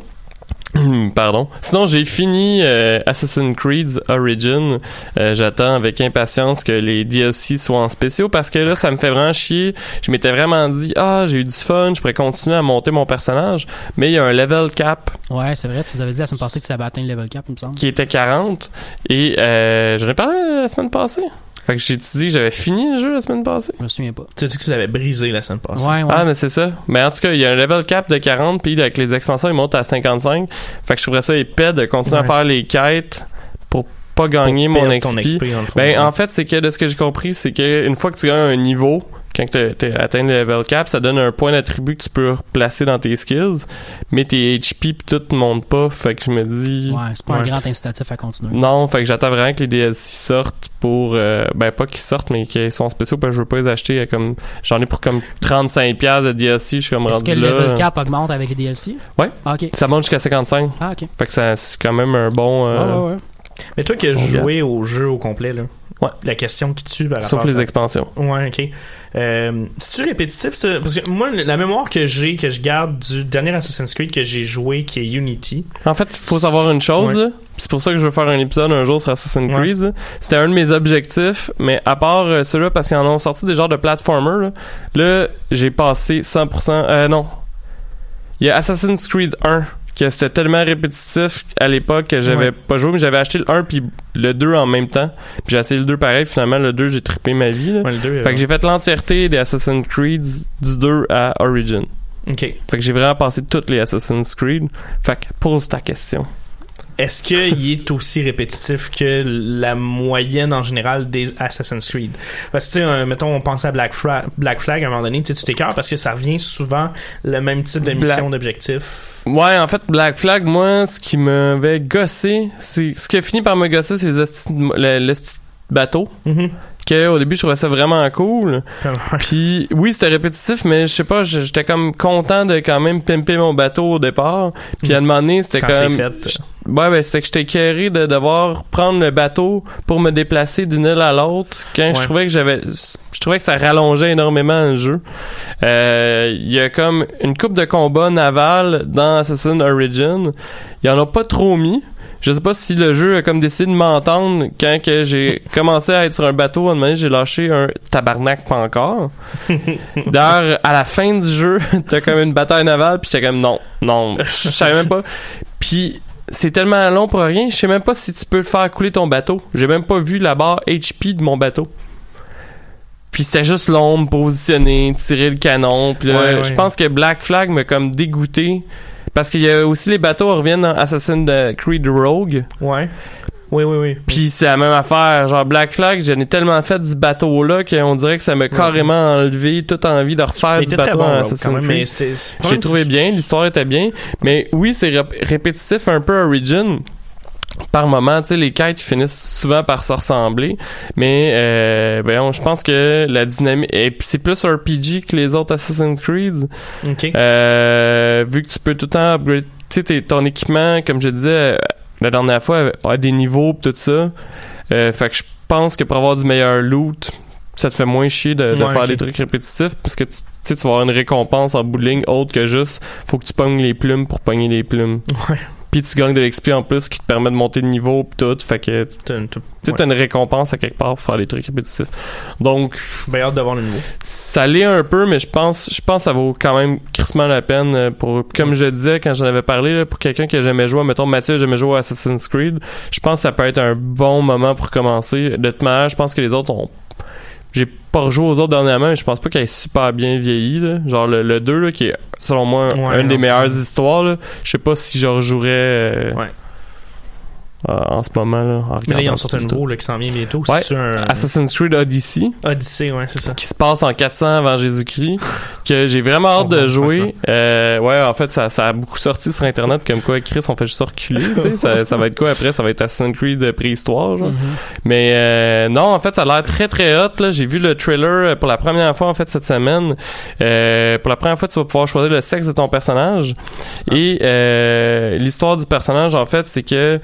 Pardon. Sinon, j'ai fini euh, Assassin's Creed Origin. Euh, J'attends avec impatience que les DLC soient en spéciaux parce que là, ça me fait vraiment chier. Je m'étais vraiment dit, ah, j'ai eu du fun, je pourrais continuer à monter mon personnage, mais il y a un level cap Ouais, c'est vrai. Tu nous avais dit la semaine passée que ça avait atteint le level cap, il me semble. qui était 40 et euh, j'en ai parlé la semaine passée. Fait que j'ai dit que j'avais fini le jeu la semaine passée. Je me souviens pas. Tu as dit que tu l'avais brisé la semaine passée. Ouais, ouais. Ah, mais c'est ça. Mais en tout cas, il y a un level cap de 40, puis avec les expansions, il monte à 55. Fait que je trouverais ça épais de continuer à faire les quêtes pour pas gagner Pour mon XP. XP. Ben, en fait, c'est que de ce que j'ai compris, c'est que une fois que tu gagnes un niveau, quand tu atteint le level cap, ça donne un point d'attribut que tu peux replacer dans tes skills, mais tes HP pis tout ne monte pas. Fait que je me dis. Ouais, c'est pas un grand incitatif à continuer. Non, fait que j'attends vraiment que les DLC sortent pour euh, ben pas qu'ils sortent mais qu'ils soient spéciaux parce que je veux pas les acheter à comme j'en ai pour comme 35 pièces de DLC, je suis comme Est-ce que le là. level cap augmente avec les DLC? Ouais. Ah, ok. Ça monte jusqu'à 55. Ah, ok. Fait que ça c'est quand même un bon euh, Ouais, ouais, ouais. Mais toi qui as joué au jeu au complet, là, Ouais. la question qui tue par sauf les à- expansions. Ouais, ok. Euh, C'est-tu répétitif? Parce que moi, la mémoire que j'ai, que je garde du dernier Assassin's Creed que j'ai joué, qui est Unity, En fait, faut savoir une chose Ouais. C'est pour ça que je veux faire un épisode un jour sur Assassin's Ouais. Creed. C'était un de mes objectifs, mais à part euh, ceux-là, parce qu'ils en ont sorti des genres de platformer, là, là, j'ai passé 100%... Euh, non. Il y a Assassin's Creed 1, que c'était tellement répétitif à l'époque que j'avais Ouais. pas joué, mais j'avais acheté le 1 puis le 2 en même temps. Puis j'ai essayé le 2 pareil, finalement le 2 j'ai trippé ma vie. Là. ouais, le 2, Fait que j'ai fait l'entièreté des Assassin's Creed du 2 à Origin. Ok. Fait que j'ai vraiment passé toutes les Assassin's Creed. Fait que pose ta question. Est-ce qu'il est aussi répétitif que la moyenne en général des Assassin's Creed? Parce que, tu sais, euh, mettons, on pense à Black, Flag à un moment donné, tu t'écœures parce que ça revient souvent le même type de mission, d'objectif. Ouais, en fait, Black Flag, moi, ce qui m'avait gossé, c'est ce qui a fini par me gosser, c'est les hosties de mo- le, le hostie de bateau. Que au début, je trouvais ça vraiment cool. Puis oui, c'était répétitif, mais je sais pas, j'étais comme content de quand même pimper mon bateau au départ. Puis à un moment donné, c'était comme Ouais, ben c'est que j'étais écœuré de devoir prendre le bateau pour me déplacer d'une île à l'autre. Quand je trouvais que j'avais, je trouvais que ça rallongeait énormément le jeu. Euh, Il y a comme une coupe de combat naval dans Assassin's Origin. Il y en a pas trop mis. Je sais pas si le jeu a comme décidé de m'entendre quand que j'ai commencé à être sur un bateau. À un moment j'ai lâché un tabarnak pas encore. D'ailleurs, à la fin du jeu, t'as comme une bataille navale, puis j'étais comme non, non, je savais même pas. Puis c'est tellement long pour rien, je sais même pas si tu peux faire couler ton bateau. J'ai même pas vu la barre HP de mon bateau. puis c'était juste l'ombre positionné, tirer le canon. Puis ouais. je pense que Black Flag m'a comme dégoûté. Parce qu'il y a aussi les bateaux reviennent dans Assassin's Creed Rogue. Ouais. Oui, oui, oui. Puis c'est la même affaire. Genre Black Flag, j'en ai tellement fait du bateau là qu'on dirait que ça m'a carrément enlevé toute envie de refaire Mais du bateau bon, en Assassin's Creed. J'ai trouvé bien, l'histoire était bien. Mais oui, c'est rép- répétitif un peu Origin. Par moment, tu sais, les quêtes finissent souvent par se ressembler. Mais, euh, voyons, je pense que la dynamique... Et puis c'est plus RPG que les autres Assassin's Creed. Euh, vu que tu peux tout le temps upgrade tu sais, ton équipement, comme je disais euh, la dernière fois, à des niveaux pis tout ça. Euh, fait que je pense que pour avoir du meilleur loot, ça te fait moins chier de, de Ouais, faire des trucs répétitifs parce que tu tu vas avoir une récompense en bout de ligne autre que juste faut que tu pognes les plumes pour pogner les plumes. Ouais. Puis tu gagnes de l'XP en plus qui te permet de monter de niveau pis tout. Fait que tu T'as- t'as une récompense à quelque part pour faire des trucs répétitifs. Donc, Ben, hâte de voir le nouveau. ça l'est un peu, mais je pense, je pense que ça vaut quand même crissement la peine euh, pour, comme je disais quand j'en avais parlé, là, pour quelqu'un qui a jamais joué, mettons Mathieu a jamais joué à Assassin's Creed, je pense que ça peut être un bon moment pour commencer. De toute manière, je pense que les autres ont, j'ai pas rejoué aux autres dernièrement, mais je pense pas qu'elle est super bien vieillie, là. Genre le, le 2, là, qui est, selon moi, Ouais, une des meilleures histoires. Je sais pas si je rejouerais, euh, Ouais. Euh, en ce moment, là, en Mais là, il y regardant en sort un nouveau là, qui s'en vient bientôt. Ouais. Un Assassin's Creed Odyssey. Odyssey, ouais, c'est ça. qui se passe en 400 avant Jésus-Christ que j'ai vraiment hâte de jouer euh, ouais en fait ça, ça a beaucoup sorti sur internet comme quoi Chris on fait juste reculer tu sais ça, ça va être quoi après? Ça va être Assassin's Creed de préhistoire genre Mhm. mais euh, non en fait ça a l'air très très hot là j'ai vu le trailer euh, pour la première fois en fait cette semaine euh, pour la première fois tu vas pouvoir choisir le sexe de ton personnage et euh, l'histoire du personnage en fait c'est que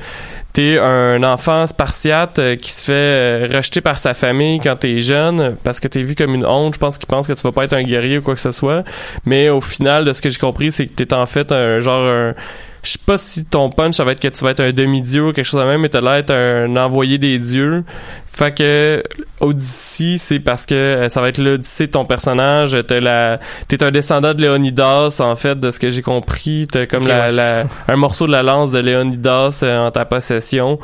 T'es un enfant spartiate euh, qui se fait euh, rejeter par sa famille quand t'es jeune parce que t'es vu comme une honte. Je pense qu'il pense que tu vas pas être un guerrier ou quoi que ce soit. Mais au final, de ce que j'ai compris, c'est que t'es en fait un genre un... Je sais pas si ton punch ça va être que tu vas être un demi-dieu ou quelque chose de même, mais t'as l'air un envoyé des dieux. Fait que Odyssey, c'est parce que euh, ça va être l'Odyssée de ton personnage. T'as la, t'es un descendant de Léonidas en fait, de ce que j'ai compris. T'as comme la, ouais, la- un morceau de la lance de Léonidas euh, en ta possession.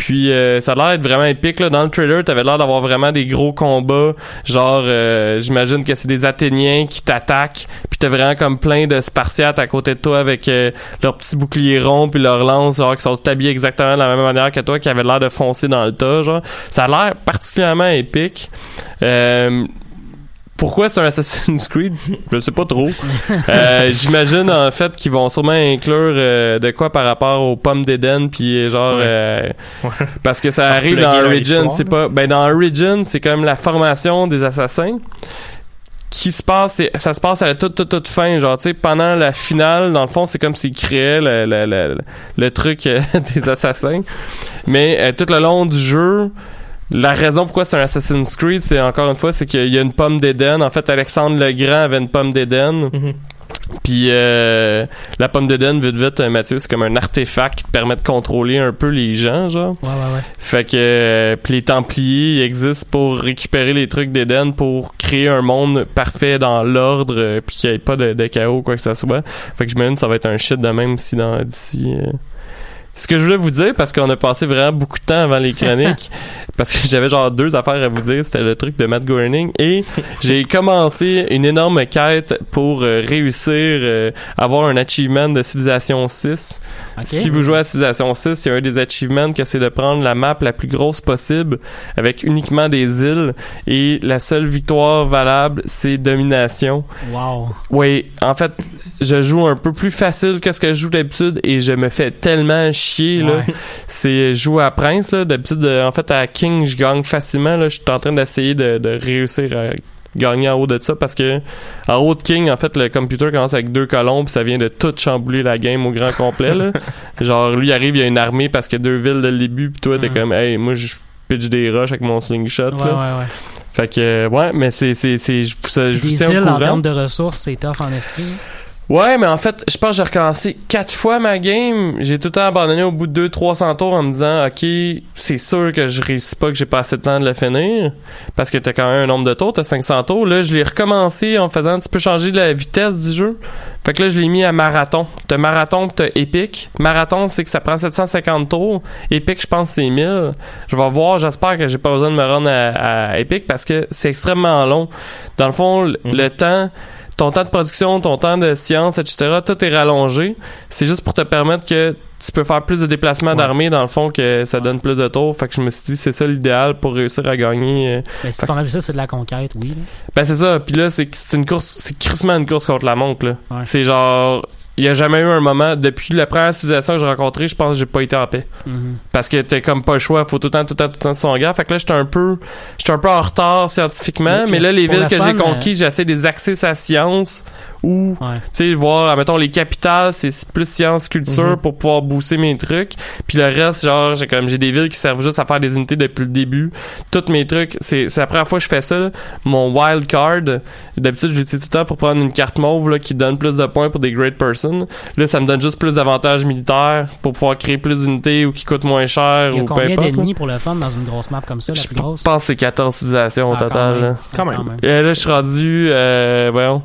Puis euh, ça a l'air d'être vraiment épique là. Dans le trailer, t'avais l'air d'avoir vraiment des gros combats. Genre, euh, j'imagine que c'est des Athéniens qui t'attaquent. Puis t'as vraiment comme plein de Spartiates à côté de toi avec euh, leurs petits boucliers ronds puis leurs lances, genre qui sont habillés exactement de la même manière que toi, qui avaient l'air de foncer dans le tas. Genre, ça a l'air particulièrement épique. Pourquoi c'est un Assassin's Creed? Je sais pas trop. Euh, J'imagine en fait qu'ils vont sûrement inclure euh, de quoi par rapport aux pommes d'Éden puis genre Ouais. euh, Ouais. parce que ça arrive dans Origin, c'est pas ben dans Origin, c'est comme la formation des assassins qui se passe ça se passe à la toute toute toute fin genre tu sais pendant la finale dans le fond c'est comme s'ils créaient le, le, le, le truc des assassins mais tout le long du jeu la raison pourquoi c'est un Assassin's Creed, c'est encore une fois, c'est qu'il y a une pomme d'Éden. En fait, Alexandre le Grand avait une pomme d'Éden. Mhm. Puis euh, la pomme d'Éden, vite vite, euh, Mathieu, c'est comme un artefact qui te permet de contrôler un peu les gens, genre. Ouais, ouais, ouais. Fait que euh, puis les Templiers ils existent pour récupérer les trucs d'Éden pour créer un monde parfait dans l'ordre euh, puis qu'il n'y ait pas de, de chaos ou quoi que ce soit. Fait que j'imagine que ça va être un shit de même si dans d'ici. Ce que je voulais vous dire parce qu'on a passé vraiment beaucoup de temps avant les chroniques parce que j'avais genre deux affaires à vous dire, c'était le truc de Matt Groening et j'ai commencé une énorme quête pour euh, réussir euh, avoir un achievement de Civilization 6. Ok. Si vous jouez à Civilization 6, il y a un des achievements que c'est de prendre la map la plus grosse possible avec uniquement des îles et la seule victoire valable, c'est domination. Wow. Oui, en fait, je joue un peu plus facile que ce que je joue d'habitude et je me fais tellement chier. Ouais. C'est jouer à Prince là, d'habitude euh, en fait à King, je gagne facilement là, je suis en train d'essayer de, de réussir à gagner en haut de ça parce que en haut de King en fait le computer commence avec deux colons puis ça vient de tout chambouler la game au grand complet là. Genre lui arrive il y a une armée parce qu'il y a deux villes dès le début puis toi t'es Mhm. comme hey moi je pitch des rushs avec mon slingshot Ouais, là. ouais, ouais. Fait que ouais mais c'est je, vous tiens au en termes de ressources, c'est tough en estime. Ouais, mais en fait, je pense que j'ai recommencé quatre fois ma game. J'ai tout le temps abandonné au bout de 200-300 tours en me disant, OK, c'est sûr que je réussis pas, que j'ai pas assez de temps de le finir. Parce que t'as quand même un nombre de tours, t'as 500 tours. Là, je l'ai recommencé en faisant, tu peux changer la vitesse du jeu. Fait que là, je l'ai mis à marathon. T'as marathon t'as épique. Marathon, c'est que ça prend 750 tours. Épique, je pense, c'est 1000. Je vais voir, j'espère que j'ai pas besoin de me rendre à, épique parce que c'est extrêmement long. Dans le fond, le Mhm. temps ton temps de production, ton temps de science, etc., tout est rallongé. C'est juste pour te permettre que tu peux faire plus de déplacements d'armée, dans le fond, que ça donne plus de tours. Fait que je me suis dit, c'est ça l'idéal pour réussir à gagner. euh. Mais si Fait- ton objectif c'est de la conquête, oui. là. Ben, c'est ça. Puis là, c'est c'est une course, c'est crissement une course contre la montre, là. Ouais. C'est genre, il y a jamais eu un moment, depuis la première civilisation que j'ai rencontrée, je pense que j'ai pas été en paix. Mhm. Parce que t'es comme pas le choix, faut tout le temps, tout le temps, tout le temps son gars. Fait que là, j'étais un peu, j'étais un peu en retard scientifiquement, Mais- mais là, les villes le que j'ai conquis, j'essaie de les axer sa science ou, Ouais. tu sais, voir, mettons, les capitales, c'est plus science, culture Mhm. pour pouvoir booster mes trucs. Puis le reste, genre, j'ai comme, j'ai des villes qui servent juste à faire des unités depuis le début. Tous mes trucs, c'est, la première fois que je fais ça, là. Mon wild card, d'habitude, je l'utilise tout le temps pour prendre une carte mauve, là, qui donne plus de points pour des great persons. Là, ça me donne juste plus d'avantages militaires pour pouvoir créer plus d'unités ou qui coûtent moins cher Il y a ou peu combien d'ennemis pour le fun dans une grosse map comme ça, la Je plus grosse? pense que c'est 14 civilisations au Ah, quand total. même. là. Quand même. Et là, je suis rendu, euh, voyons,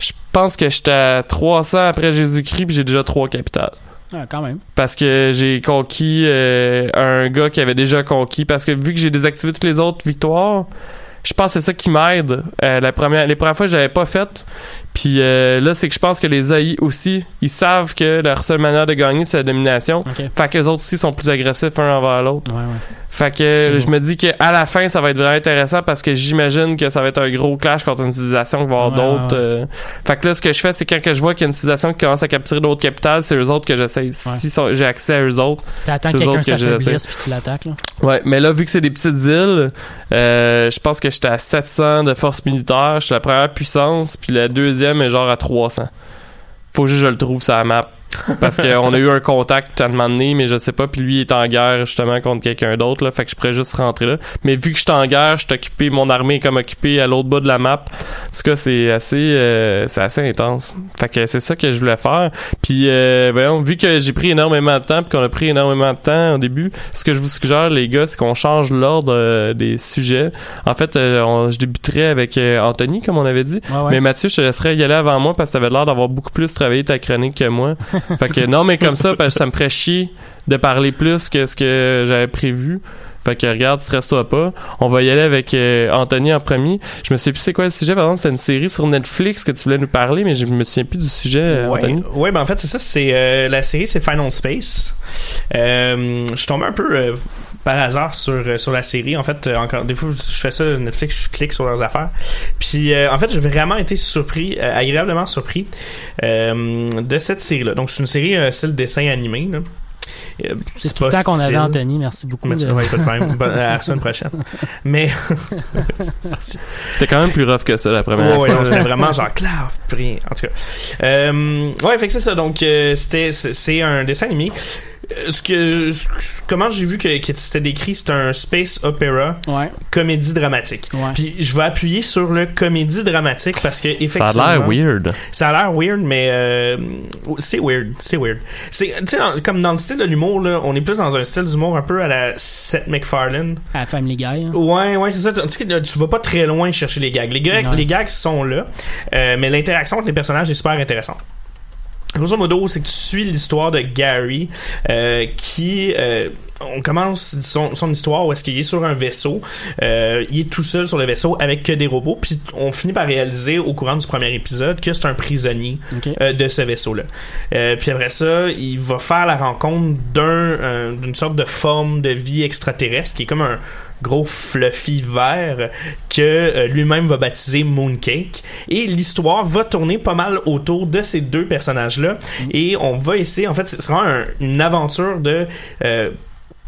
je pense que j'étais à 300 après Jésus-Christ, puis j'ai déjà trois capitales. Ah, quand même. Parce que j'ai conquis euh, un gars qui avait déjà conquis. Parce que vu que j'ai désactivé toutes les autres victoires, je pense que c'est ça qui m'aide. Euh, la première, les premières fois, j'avais pas fait. Puis euh, là, c'est que je pense que les AI aussi, ils savent que leur seule manière de gagner, c'est la domination. Fait que les autres aussi sont plus agressifs un envers l'autre. Ouais, ouais. Fait que je me dis qu'à la fin, ça va être vraiment intéressant parce que j'imagine que ça va être un gros clash contre une civilisation qui va avoir Ouais, d'autres. euh, Fait que là, ce que je fais, c'est quand que je vois qu'il y a une civilisation qui commence à capturer d'autres capitales, c'est eux autres que j'essaie. Si j'ai accès à eux autres. T'attends quelqu'un que s'affaiblisse puis tu l'attaques, là. Ouais, mais là, vu que c'est des petites îles, euh, je pense que j'étais à 700 de force militaire. Je suis la première puissance, puis la deuxième est genre à 300. Faut juste que je le trouve sur la map. Parce qu'on a eu un contact à un moment donné, mais je sais pas, puis lui il est en guerre justement contre quelqu'un d'autre, là, fait que je pourrais juste rentrer là. Mais vu que je suis en guerre, je suis occupé, mon armée est comme occupée à l'autre bout de la map. En tout cas, c'est assez, euh, c'est assez intense. Fait que c'est ça que je voulais faire. Puis, euh, voyons, vu que j'ai pris énormément de temps, puis qu'on a pris énormément de temps au début, ce que je vous suggère, les gars, c'est qu'on change l'ordre euh, des sujets. En fait, euh, on- je débuterai avec euh, Anthony, comme on avait dit. Ouais. Mais Mathieu, je te laisserais y aller avant moi parce que t'avais l'air d'avoir beaucoup plus travaillé ta chronique que moi. fait que non, mais comme ça, parce que ça me ferait chier de parler plus que ce que j'avais prévu. Fait que regarde, stresse-toi pas. On va y aller avec euh, Anthony en premier. Je me souviens plus c'est quoi le sujet. Par exemple, c'est une série sur Netflix que tu voulais nous parler, mais je me souviens plus du sujet, euh, Ouais, Anthony. ouais, ben en fait, c'est ça. C'est euh, la série, c'est Final Space. Je suis tombé un peu par hasard sur euh, sur la série. En fait, euh, encore des fois, je fais ça Netflix, je clique sur leurs affaires. Puis, euh, en fait, j'ai vraiment été surpris, euh, agréablement surpris euh, de cette série-là. Donc, c'est une série euh, style dessin animé. Là. C'est tout le pas temps qu'on avait Anthony. Merci beaucoup. Merci, de- ouais, pas de problème. Bonne- à la semaine prochaine. Mais C'était quand même plus rough que ça la première Ouais, ouais, c'était vraiment genre rien. En tout cas. Euh, ouais, fait que c'est ça. Donc, euh, c'était, c'est un dessin animé. Euh, Ce que, ce- comment j'ai vu que, que c'était décrit, c'est un space opera Ouais, comédie dramatique. ouais. Puis je vais appuyer sur le comédie dramatique parce que Ça effectivement, a l'air weird. ça a l'air weird, mais euh, c'est weird, c'est weird. C'est, tu sais, dans- comme dans le style de l'humour là, on est plus dans un style d'humour un peu à la Seth MacFarlane. À Family Guy. hein. Ouais, ouais, c'est ça. Tu, tu vas pas très loin chercher les gags. Les gags, Ouais. les gags sont là, euh, mais l'interaction entre les personnages est super intéressante. Grosso modo, c'est que tu suis l'histoire de Gary euh, qui... euh, on commence son, son histoire où est-ce qu'il est sur un vaisseau. Euh, il est tout seul sur le vaisseau avec que des robots. Puis on finit par réaliser au courant du premier épisode que c'est un prisonnier euh, de ce vaisseau-là. Euh, puis après ça, il va faire la rencontre d'un euh, d'une sorte de forme de vie extraterrestre qui est comme un gros fluffy vert que euh, lui-même va baptiser Mooncake. Et l'histoire va tourner pas mal autour de ces deux personnages-là. Et on va essayer, en fait, ce sera un- une aventure de... euh,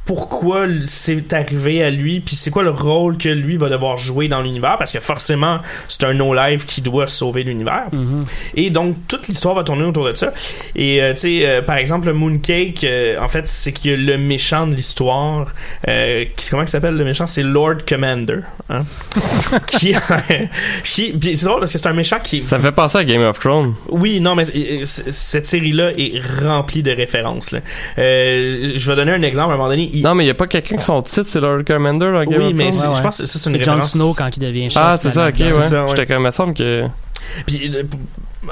pourquoi c'est arrivé à lui, puis c'est quoi le rôle que lui va devoir jouer dans l'univers, parce que forcément, c'est un no-life qui doit sauver l'univers. Mhm. Et donc, toute l'histoire va tourner autour de ça. Et, euh, tu sais, euh, par exemple, le Mooncake, euh, en fait, c'est a le méchant de l'histoire, euh, qui- comment il s'appelle le méchant? C'est Lord Commander. Hein? qui, qui c'est drôle parce que c'est un méchant qui. Ça fait penser à Game of Thrones. Oui, non, mais euh, c- cette série-là est remplie de références. Euh, je vais donner un exemple. À un moment donné, il- Non, mais il y a pas quelqu'un qui son titre, c'est Lord Commander dans Game oui, of mais Ouais, je pense que ça, c'est une C'est Jon référence. Snow quand il devient chef. Ah, c'est ça, ok, ouais. J'étais comme, il me semble que. Puis euh,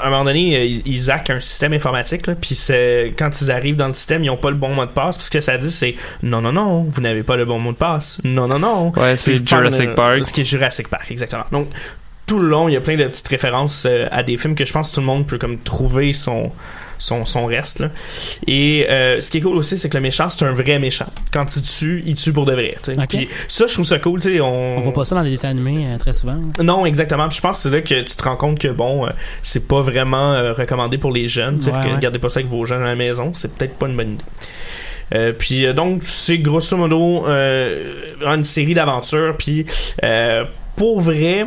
à un moment donné, euh, ils, ils hackent un système informatique, là, puis c'est- quand ils arrivent dans le système, ils n'ont pas le bon mot de passe. Puis ce que ça dit, c'est non, non, non, vous n'avez pas le bon mot de passe. Non, non, non. Ouais, c'est Jurassic Park. Ce qui est Jurassic Park, exactement. Donc, tout le long, il y a plein de petites références euh, à des films que je pense que tout le monde peut comme trouver son son, son reste là. et euh, ce qui est cool aussi c'est que le méchant c'est un vrai méchant quand il tue il tue pour de vrai puis ça je trouve ça cool tu sais on, On voit pas ça dans les dessins animés euh, très souvent. non, exactement. Puis je pense que c'est là que tu te rends compte que bon, euh, c'est pas vraiment recommandé pour les jeunes. Ouais, gardez pas ça avec vos jeunes à la maison. C'est peut-être pas une bonne idée. Euh, puis euh, donc c'est grosso modo euh, une série d'aventures. Puis pour vrai.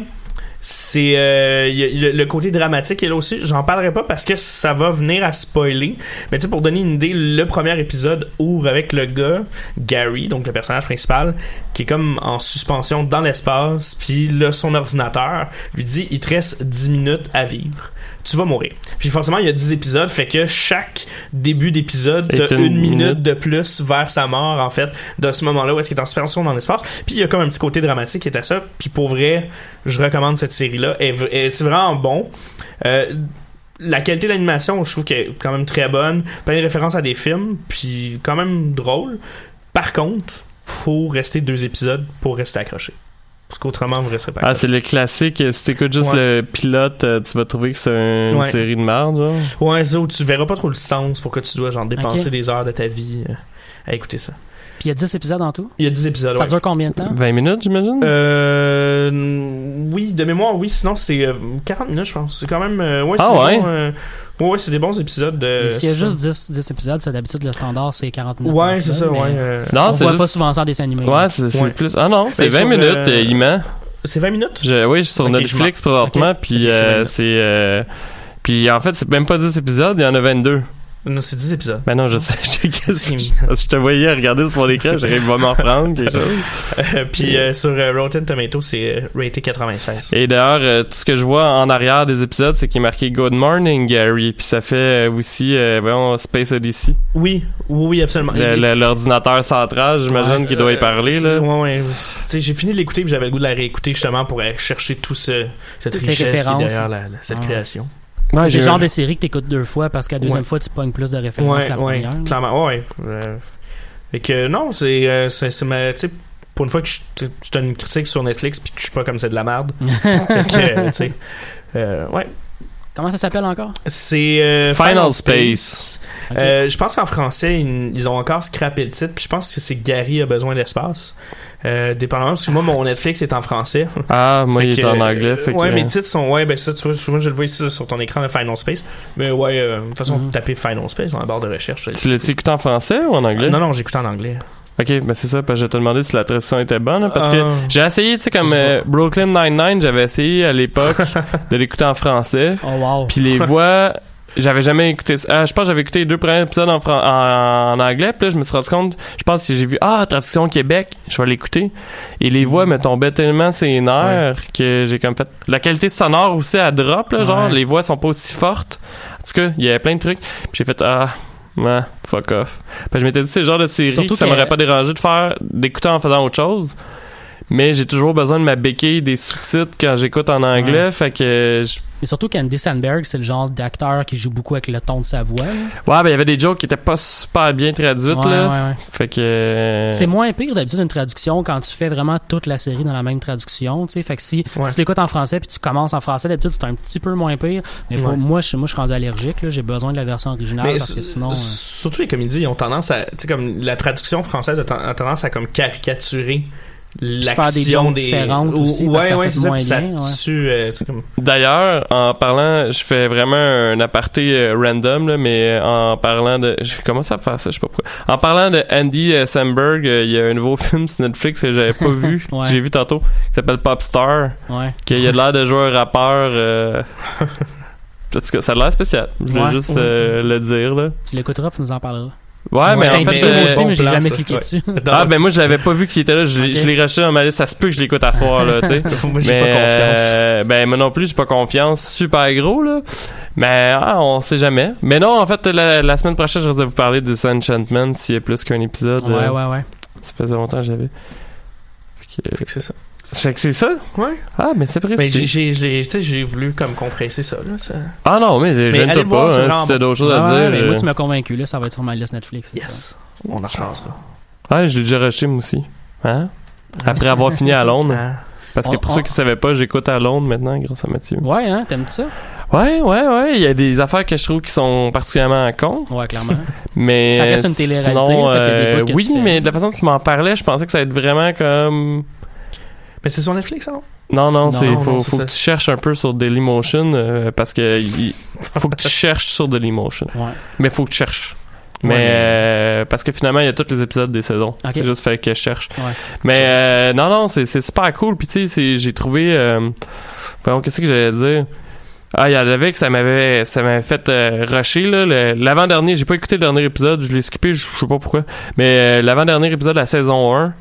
C'est euh, le, côté dramatique là aussi. J'en parlerai pas parce que ça va venir à spoiler. Mais tu sais, pour donner une idée, le premier épisode ouvre avec le gars Gary, donc le personnage principal, qui est comme en suspension dans l'espace. Puis là, son ordinateur lui dit il te reste 10 minutes à vivre. Tu vas mourir. Puis forcément, il y a 10 épisodes, fait que chaque début d'épisode, t'as une une minute minute. de plus vers sa mort, en fait, de ce moment-là où est-ce qu'il est en suspension dans l'espace. Puis il y a comme un petit côté dramatique qui est à ça. Puis pour vrai, je recommande cette série-là. C'est vraiment bon. Euh, la qualité de l'animation, je trouve qu'elle est quand même très bonne. Plein de références à des films, puis quand même drôle. Par contre, faut rester deux épisodes pour rester accroché. Parce qu'autrement, vous resterez pas Ah, c'est le classique. Si t'écoutes juste Ouais. le pilote, euh, tu vas trouver que c'est une Ouais. série de merde, genre. Ouais, ça où tu verras pas trop le sens pour que tu dois genre dépenser des heures de ta vie euh, à écouter ça. Puis il y a 10 épisodes en tout? Il y a 10 épisodes. Ça ouais. dure combien de temps? 20 minutes, j'imagine? Euh, oui, de mémoire, oui. Sinon, c'est euh, 40 minutes, je pense. C'est quand même. euh, ouais, Ah c'est ouais? bon, euh, ouais, ouais, c'est des bons épisodes. De, S'il y a juste 10, 10 épisodes, c'est d'habitude le standard, c'est 40 minutes. Ouais, c'est ça, ouais. euh, non, On c'est voit juste... pas souvent ça en dessin animé. Ouais, c'est Ouais. plus... Ah non, c'est Ben, 20 sur, minutes, euh, euh, il ment. C'est 20 minutes? Je- oui, je suis sur Ok, Netflix présentement, ok. puis Ok, c'est euh, 20 c'est... euh, Puis en fait, c'est même pas 10 épisodes, il y en a 22. Non, c'est 10 épisodes. Ben non, je sais, je C'est- je... je te voyais regarder sur mon écran, j'aurais va m'en reprendre quelque chose. Euh, Puis euh, sur euh, Rotten Tomato, c'est euh, raté 96. Et d'ailleurs, euh, tout ce que je vois en arrière des épisodes, c'est qu'il est marqué Good Morning Gary, puis ça fait euh, aussi, euh, voyons, Space Odyssey. Oui, oui, oui, absolument. L'ordinateur central, j'imagine Ouais, qu'il doit y parler, là. Ouais, ouais. Tu sais, j'ai fini de l'écouter puis j'avais le goût de la réécouter justement pour aller chercher tout ce, cette Toutes richesse qui est derrière la- la- cette Ah. création. Ouais, C'est j'ai le genre de série que t'écoutes deux fois parce qu'à la deuxième Ouais. fois, tu pognes plus de références Ouais, la ouais, première. clairement. Ouais. Et que non, c'est euh, c'est ma- tu sais pour une fois que je, je donne une critique sur Netflix puis que je suis pas comme c'est de la merde. Fait que, euh, tu sais, euh, ouais. Comment ça s'appelle encore? C'est euh, Final Space. Euh, je pense qu'en français, ils, ils ont encore scrappé le titre. Puis je pense que c'est Gary a besoin d'espace. Euh, dépendamment, parce que moi, mon Netflix est en français. Ah, moi, Fait il est que, en euh, anglais. Fait ouais, que, mes titres sont. Ouais, ben ça, tu vois, souvent je le vois ici sur ton écran, le Final Space. Mais ouais, euh, de toute façon, Mhm. taper Final Space dans la barre de recherche. Tu l'as écouté en français ou en anglais? Non, non, j'écoute en anglais. Ok, ben c'est ça, parce que je te demandais si la traduction était bonne, hein, parce que j'ai essayé, tu sais, comme euh, Brooklyn Nine-Nine, j'avais essayé à l'époque de l'écouter en français, Oh wow. puis les voix, j'avais jamais écouté ça. Ah, je pense que j'avais écouté les deux premiers épisodes en, fran- en, en anglais, puis là, je me suis rendu compte, je pense que j'ai vu, ah, traduction Québec, je vais l'écouter, et les voix me tombaient tellement ses nerfs que j'ai comme fait... La qualité sonore aussi, à drop, là, genre, les voix sont pas aussi fortes. En tout cas, il y avait plein de trucs, puis j'ai fait, ah... Ouais, fuck off. Puis je m'étais dit, c'est le genre de série Surtout que ça m'aurait pas dérangé de faire, d'écouter en faisant autre chose. Mais j'ai toujours besoin de ma béquille des sous-titres quand j'écoute en anglais, fait que je- Et surtout qu'Andy Sandberg, c'est le genre d'acteur qui joue beaucoup avec le ton de sa voix. là. ouais, ben il y avait des jokes qui étaient pas super bien traduites Ouais, là. ouais, ouais. Fait que euh, C'est moins pire d'habitude une traduction quand tu fais vraiment toute la série dans la même traduction. Tu sais, fait que si, Ouais. si tu l'écoutes en français puis tu commences en français, d'habitude c'est un petit peu moins pire. Mais pour Ouais. moi, je, moi, je suis rendu allergique. là. J'ai besoin de la version originale Mais parce que sinon. euh, Surtout les comédies, ils ont tendance à. Tu sais, comme la traduction française a, a tendance à comme caricaturer l'action des différentes ou- aussi, parce ouais que ça ouais fait c'est ça moins puis ça bien, ouais. tue euh, comme D'ailleurs, en parlant, je fais vraiment un aparté euh, random, là, mais en parlant de... Je commence à faire ça, je sais pas pourquoi. En parlant de Andy euh, Samberg, euh, il y a un nouveau film sur Netflix que j'avais pas vu, Ouais. j'ai vu tantôt, qui s'appelle Popstar, Ouais. qu'il a de l'air de jouer un rappeur... Euh... Ça a l'air spécial. Je voulais juste euh, le dire, là. Tu l'écouteras, tu nous en parleras. Ouais, mais en fait... euh, aussi, mais j'ai bon jamais cliqué Ouais. dessus. Ah, ben moi, je l'avais pas vu qu'il était là. Je, je l'ai racheté dans ma liste. Ça se peut que je l'écoute à soir, là, tu sais. moi j'ai pas confiance euh, ben moi non plus, j'ai pas confiance. Super gros là. Mais ah, on sait jamais. Mais non, en fait, la, la semaine prochaine, je vais vous parler de Disenchantment s'il y a plus qu'un épisode. Ouais, euh, ouais, ouais. Ça faisait longtemps que j'avais. Fait que, Fait que c'est ça fait que c'est ça? ouais Ah, mais c'est précis. mais j'ai j'ai j'ai tu sais, j'ai voulu comme compresser ça là ça Ah non, mais le voir, pas. c'est Hein, si t'as d'autres choses à ouais, dire. mais euh, moi, tu m'as convaincu, là, ça va être sur ma liste Netflix. ça. yes on en reparlera Ouais, je l'ai déjà racheté moi aussi. Hein? Après avoir fini à Londres. Ah. Parce que pour on- ceux qui savaient pas, j'écoute à Londres maintenant grâce à Mathieu. Ouais, hein, t'aimes ça? Ouais, ouais, ouais. Il y a des affaires que je trouve qui sont particulièrement cons. Ouais, clairement. Mais Ça reste une télé-réalité, sinon, fait qu'il y a des euh, oui, mais de la façon dont tu m'en parlais, je pensais que ça allait être vraiment comme. Mais c'est sur Netflix non Non, non, Non, c'est non, faut, faut que tu cherches un peu sur Dailymotion euh, parce que il faut que tu cherches sur Dailymotion. Ouais. Mais faut que tu cherches. Mais Ouais. euh, parce que finalement il y a tous les épisodes des saisons. C'est juste fait que je cherche. Ouais. Mais euh, non non, c'est c'est super cool puis tu sais j'ai trouvé euh, qu'est-ce que j'allais dire? Ah, il y en avait que ça m'avait ça m'avait fait euh, rusher là, l'avant-dernier, j'ai pas écouté le dernier épisode, je l'ai skippé, je sais pas pourquoi. Mais euh, l'avant-dernier épisode de la saison 1,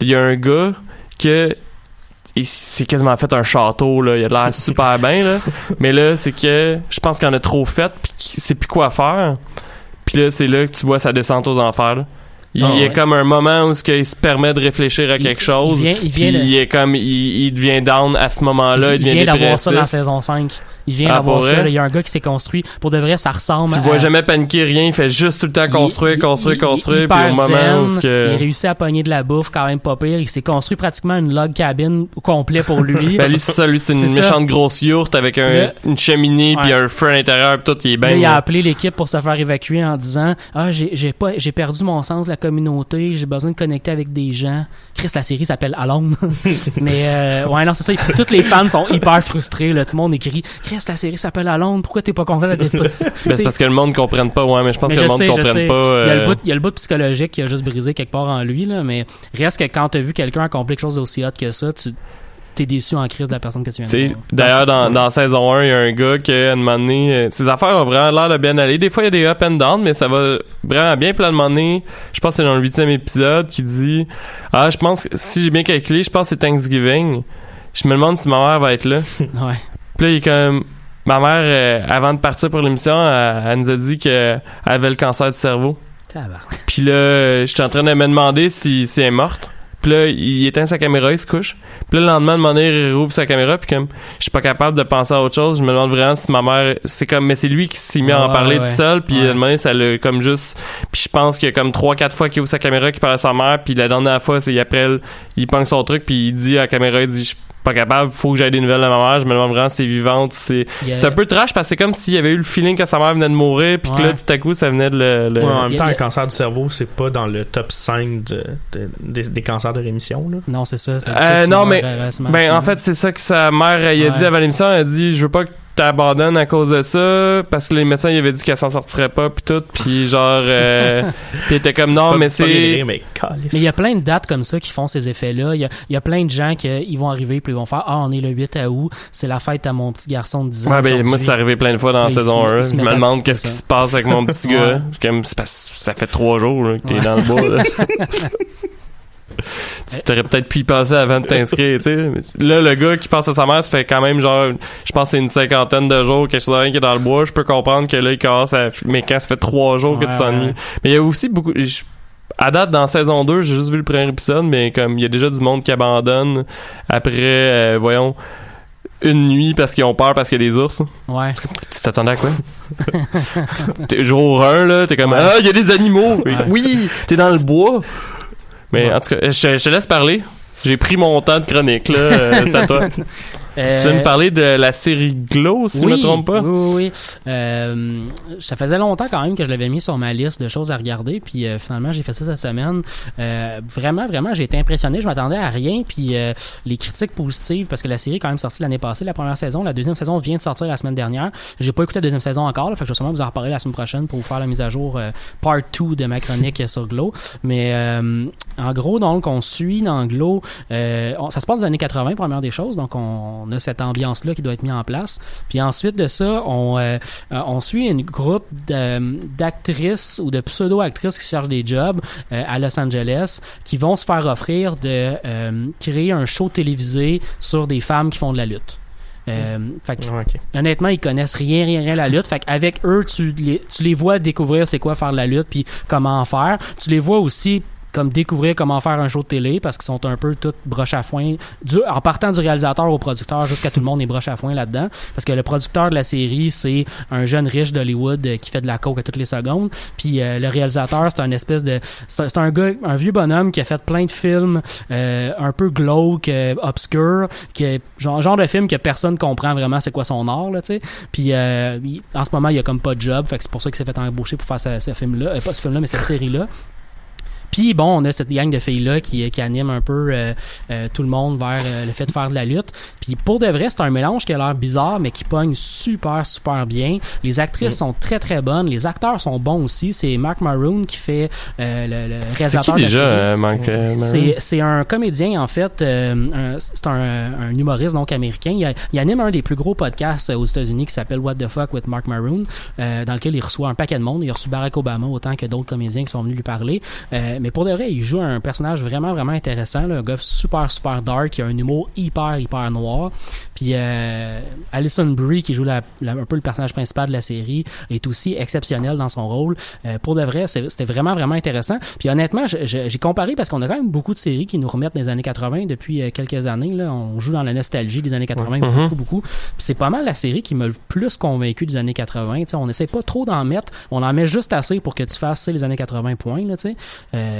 il y a un gars que il s'est quasiment fait un château là, il a l'air super bien là. Mais là, c'est que je pense qu'il en a trop fait puis qu'il sait plus quoi faire. Puis là, c'est là que tu vois sa descente aux enfers. là. Il Ah, y a ouais. comme un moment où ce qu'il se permet de réfléchir à Il- quelque chose. Il vient, il vient, de- il est comme il, il devient down à ce moment-là, il, il devient vient d'avoir ça dans la saison 5. Il vient Ah, d'avoir ça. Il y a un gars qui s'est construit. Pour de vrai, ça ressemble Tu à... vois jamais paniquer rien, il fait juste tout le temps construire, Il- construire, il- construire, il- puis au moment zen, où que... Il a réussi à pogner de la bouffe quand même pas pire. Il s'est construit pratiquement une log cabine complet pour lui. Ben lui c'est ça, lui c'est une ça. méchante grosse yourte avec un, une cheminée puis un feu à l'intérieur puis tout, il est Là, bien. il a appelé l'équipe pour se faire évacuer en disant Ah, j'ai j'ai pas j'ai perdu mon sens de la communauté, j'ai besoin de connecter avec des gens. Chris, la série s'appelle Alone. Mais euh, ouais, non, c'est ça. Tous les fans sont hyper frustrés. Là. Tout le monde écrit Chris, la série s'appelle Alone, pourquoi t'es pas content d'être dessus? Ben, c'est parce que le monde comprenne pas, ouais, mais je pense Mais que je le monde sais, comprenne pas. Il y, a le euh, bout, il y a le bout psychologique qui a juste brisé quelque part en lui, là, mais reste que quand t'as vu quelqu'un accomplir quelque chose d'aussi hot que ça, tu t'es déçu en crise de la personne que tu viens de. D'ailleurs, dans, dans saison 1, il y a un gars qui, à un moment donné, euh, ses affaires ont vraiment l'air de bien aller. Des fois, il y a des up and down, mais ça va vraiment bien. Puis à un moment donné, je pense que c'est dans le huitième épisode, qui dit Ah, je pense, que si j'ai bien calculé, je pense que c'est Thanksgiving. Je me demande si ma mère va être là. Ouais. Puis là, il est comme... Ma mère, euh, avant de partir pour l'émission, elle, elle nous a dit qu'elle avait le cancer du cerveau. Puis là, j'étais en train de me demander si, si elle est morte. Puis là, il éteint sa caméra, il se couche. Puis là, le lendemain, de donné, il rouvre sa caméra, puis comme, je suis pas capable de penser à autre chose. Je me demande vraiment si ma mère, c'est comme, mais c'est lui qui s'est mis à en Ouais, parler ouais. tout seul, puis Ouais. donné, ça l'a comme juste, puis je pense qu'il y a comme trois, quatre fois qu'il ouvre sa caméra, qu'il parle à sa mère, puis la dernière fois, c'est après, il pogne son truc, puis il dit à la caméra, il dit, pas capable, faut que j'aille des nouvelles de ma mère. Je me demande vraiment si c'est vivante, c'est, un peu trash parce que c'est comme s'il y avait eu le feeling que sa mère venait de mourir, puis que Ouais. là, tout à coup, ça venait de le, le- Ouais, en même temps, a- cancer du cerveau, c'est pas dans le top 5 de, de- des, des cancers de rémission. Là. Non, c'est ça. c'est un Euh, non, mais-. Ben, en fait, c'est ça que sa mère, il a Ouais. dit avant l'émission. Elle a dit, je veux pas que t'abandonnes à cause de ça, parce que les médecins, ils avaient dit qu'elle s'en sortirait pas, puis tout, puis genre, euh, puis elle était comme, non, Pas- mais c'est... mais il y a plein de dates comme ça qui font ces effets-là. Il y a, y a plein de gens qui ils vont arriver puis ils vont faire Ah, on est le 8 août, c'est la fête à mon petit garçon de 10 ans. Ouais, ben, moi, c'est arrivé plein de fois dans la Là, saison se met- 1. il se Je me demande qu'est-ce qui se passe avec mon petit Ouais. gars. C'est Comme, ça fait trois jours là, que t'es Ouais. dans le bois. tu t'aurais peut-être pu y passer avant de t'inscrire, tu sais. Là, le gars qui pense à sa mère, ça fait quand même genre, je pense que c'est une cinquantaine de jours, quelque chose de rien qui est dans le bois. Je peux comprendre que là, il commence à... Mais quand ça fait trois jours que tu t'ennuies. ouais. Mais il y a aussi beaucoup... À date, dans saison 2, j'ai juste vu le premier épisode, mais comme il y a déjà du monde qui abandonne après, euh, voyons, une nuit parce qu'ils ont peur parce qu'il y a des ours. Ouais. Tu t'attendais à quoi? t'es jour 1, là, t'es comme Ouais. Ah, il y a des animaux! Ouais. Oui! T'es dans le bois! Mais Ouais. en tout cas, je, je te laisse parler. J'ai pris mon temps de chronique, là. c'est à toi. Euh, tu veux me parler de la série Glow, si je ne me trompe pas? Oui, oui, oui. Euh, ça faisait longtemps quand même que je l'avais mis sur ma liste de choses à regarder, puis euh, finalement, j'ai fait ça cette semaine. vraiment, vraiment, j'ai été impressionné. Je m'attendais à rien, puis les critiques positives, parce que la série est quand même sortie l'année passée, la première saison. La deuxième saison vient de sortir la semaine dernière. J'ai pas écouté la deuxième saison encore, là, fait que je vais sûrement vous en reparler la semaine prochaine pour vous faire la mise à jour part 2 de ma chronique sur Glow. Mais en gros, donc, on suit dans Glow, ça se passe dans les années 80, première des choses, donc on on a cette ambiance-là qui doit être mise en place. Puis ensuite de ça, on, euh, euh, on suit une groupe d'actrices ou de pseudo-actrices qui cherchent des jobs euh, à Los Angeles qui vont se faire offrir de créer un show télévisé sur des femmes qui font de la lutte. Honnêtement, ils connaissent rien, rien, rien la lutte. Fait avec eux, tu les, tu les vois découvrir c'est quoi faire de la lutte puis comment en faire. Tu les vois aussi comme découvrir comment faire un show de télé parce qu'ils sont un peu toutes broche à foin du, en partant du réalisateur au producteur jusqu'à tout le monde est broche à foin là-dedans. Parce que le producteur de la série c'est un jeune riche d'Hollywood euh, qui fait de la coke à toutes les secondes. Puis euh, le réalisateur c'est un espèce de c'est un, gars un vieux bonhomme qui a fait plein de films euh, un peu glauque obscur qui genre, genre de film que personne comprend vraiment c'est quoi son art là tu sais. Puis en ce moment il a comme pas de job fait que c'est pour ça qu'il s'est fait embaucher pour faire ce, film là pas ce film là mais cette série là puis bon, on a cette gang de filles-là qui, qui anime un peu euh, euh, tout le monde vers euh, le fait de faire de la lutte. Puis pour de vrai, c'est un mélange qui a l'air bizarre, mais qui pogne super, super bien. Les actrices sont très, très bonnes. Les acteurs sont bons aussi. C'est Mark Maroon qui fait le, le, réalisateur qui déjà, Mark C'est un comédien, en fait. c'est un, un, humoriste, donc américain. Il, il, anime un des plus gros podcasts aux États-Unis qui s'appelle What the Fuck with Mark Maroon, dans lequel il reçoit un paquet de monde. Il a reçu Barack Obama autant que d'autres comédiens qui sont venus lui parler mais pour de vrai, il joue un personnage vraiment, vraiment intéressant. un gars super, super dark, qui a un humour hyper, hyper noir. Puis euh, Alison Brie, qui joue la, un peu le personnage principal de la série, est aussi exceptionnel dans son rôle. Euh, pour de vrai, c'était vraiment, vraiment intéressant. Puis honnêtement, j'ai comparé parce qu'on a quand même beaucoup de séries qui nous remettent des années 80 depuis euh, quelques années. Là. On joue dans la nostalgie des années 80 beaucoup, mm-hmm. beaucoup. Puis c'est pas mal la série qui m'a le plus convaincu des années 80. sais on essaie pas trop d'en mettre. On en met juste assez pour que tu fasses les années 80 points. Là, euh,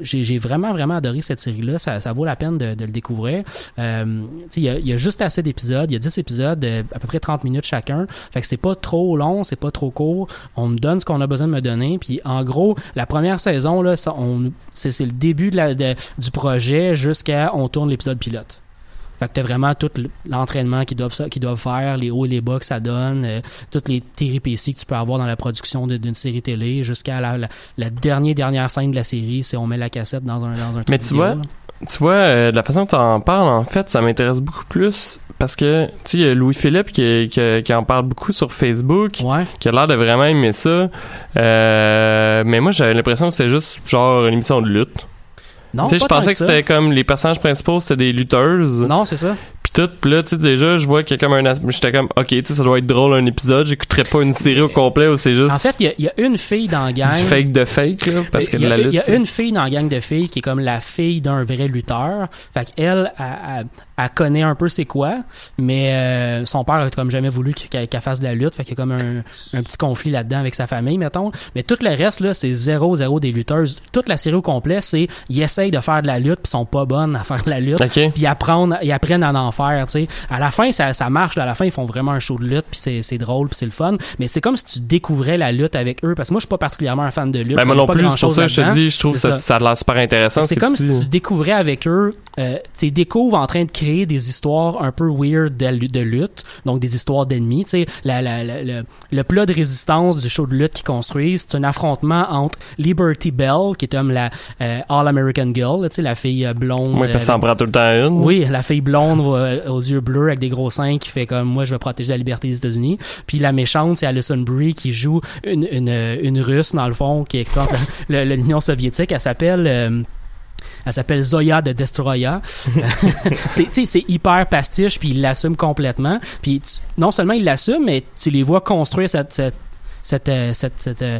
j'ai vraiment, vraiment adoré cette série-là. Ça, vaut la peine de, le découvrir. Euh, il y, a, juste assez d'épisodes. Il y a 10 épisodes, de, à peu près 30 minutes chacun. Fait que c'est pas trop long, c'est pas trop court. On me donne ce qu'on a besoin de me donner. Puis en gros, la première saison, c'est le début du projet jusqu'à on tourne l'épisode pilote. Fait que t'as vraiment tout l'entraînement qu'ils doivent, doivent faire, les hauts et les bas que ça donne, euh, toutes les péripéties que tu peux avoir dans la production d'une série télé, jusqu'à la, la, dernière dernière scène de la série, c'est on met la cassette dans un dans un Mais tu vois, tu vois, euh, la façon que tu en parles, en fait, ça m'intéresse beaucoup plus parce que, tu sais, Louis-Philippe qui, qui, qui, en parle beaucoup sur Facebook, qui a l'air de vraiment aimer ça. Euh, mais moi, j'avais l'impression que c'est juste genre une émission de lutte. Non, tu sais, je pensais que c'était comme les personnages principaux, c'était des lutteuses. Non, c'est ça. Puis tout, pis là, tu sais, déjà, je vois qu'il y a comme un. J'étais comme, ok, tu sais, ça doit être drôle un épisode. J'écouterais pas une série au complet où c'est juste. En fait, il y, a une fille dans la gang. Du fake de fake, là, parce que la lutte. Il y a une fille dans la gang de filles qui est comme la fille d'un vrai lutteur. Fait qu'elle, elle, elle connaît un peu c'est quoi, mais euh, son père a comme jamais voulu qu'elle fasse de la lutte, fait qu'il y a comme un, un petit conflit là-dedans avec sa famille, mettons. Mais tout le reste, là, c'est zéro, zéro des lutteuses. Toute la série au complet, c'est ils essayent de faire de la lutte, puis sont pas bonnes à faire de la lutte, puis apprennent, ils apprennent à en faire, tu sais. À la fin, ça, ça marche, à la fin, ils font vraiment un show de lutte, puis c'est, c'est drôle, puis c'est le fun. Mais c'est comme si tu découvrais la lutte avec eux, parce que moi, je suis pas particulièrement un fan de lutte. Ben, moi non plus, pour ça je te dis, je trouve ça, ça a l'air super intéressant. C'est comme si tu découvrais avec eux, euh, tu découvres en train de créer des histoires un peu weird de, de lutte, donc des histoires d'ennemis. Tu sais, la, la, la, le, plat de résistance du show de lutte qu'ils construisent, c'est un affrontement entre Liberty Bell, qui est comme la euh, All-American Girl, tu sais, la fille euh, blonde. Oui, parce prend tout le temps une. Oui, la fille blonde aux yeux bleus avec des gros seins qui fait comme moi, je vais protéger la liberté des États-Unis. Puis la méchante, c'est Alison Brie qui joue une, une, une russe, dans le fond, qui est contre l'Union soviétique. Elle s'appelle... Elle s'appelle Zoya de Destroya. c'est hyper pastiche, puis il l'assume complètement. Puis non seulement il l'assume, mais tu les vois construire cette cette, euh, cette, cette, euh,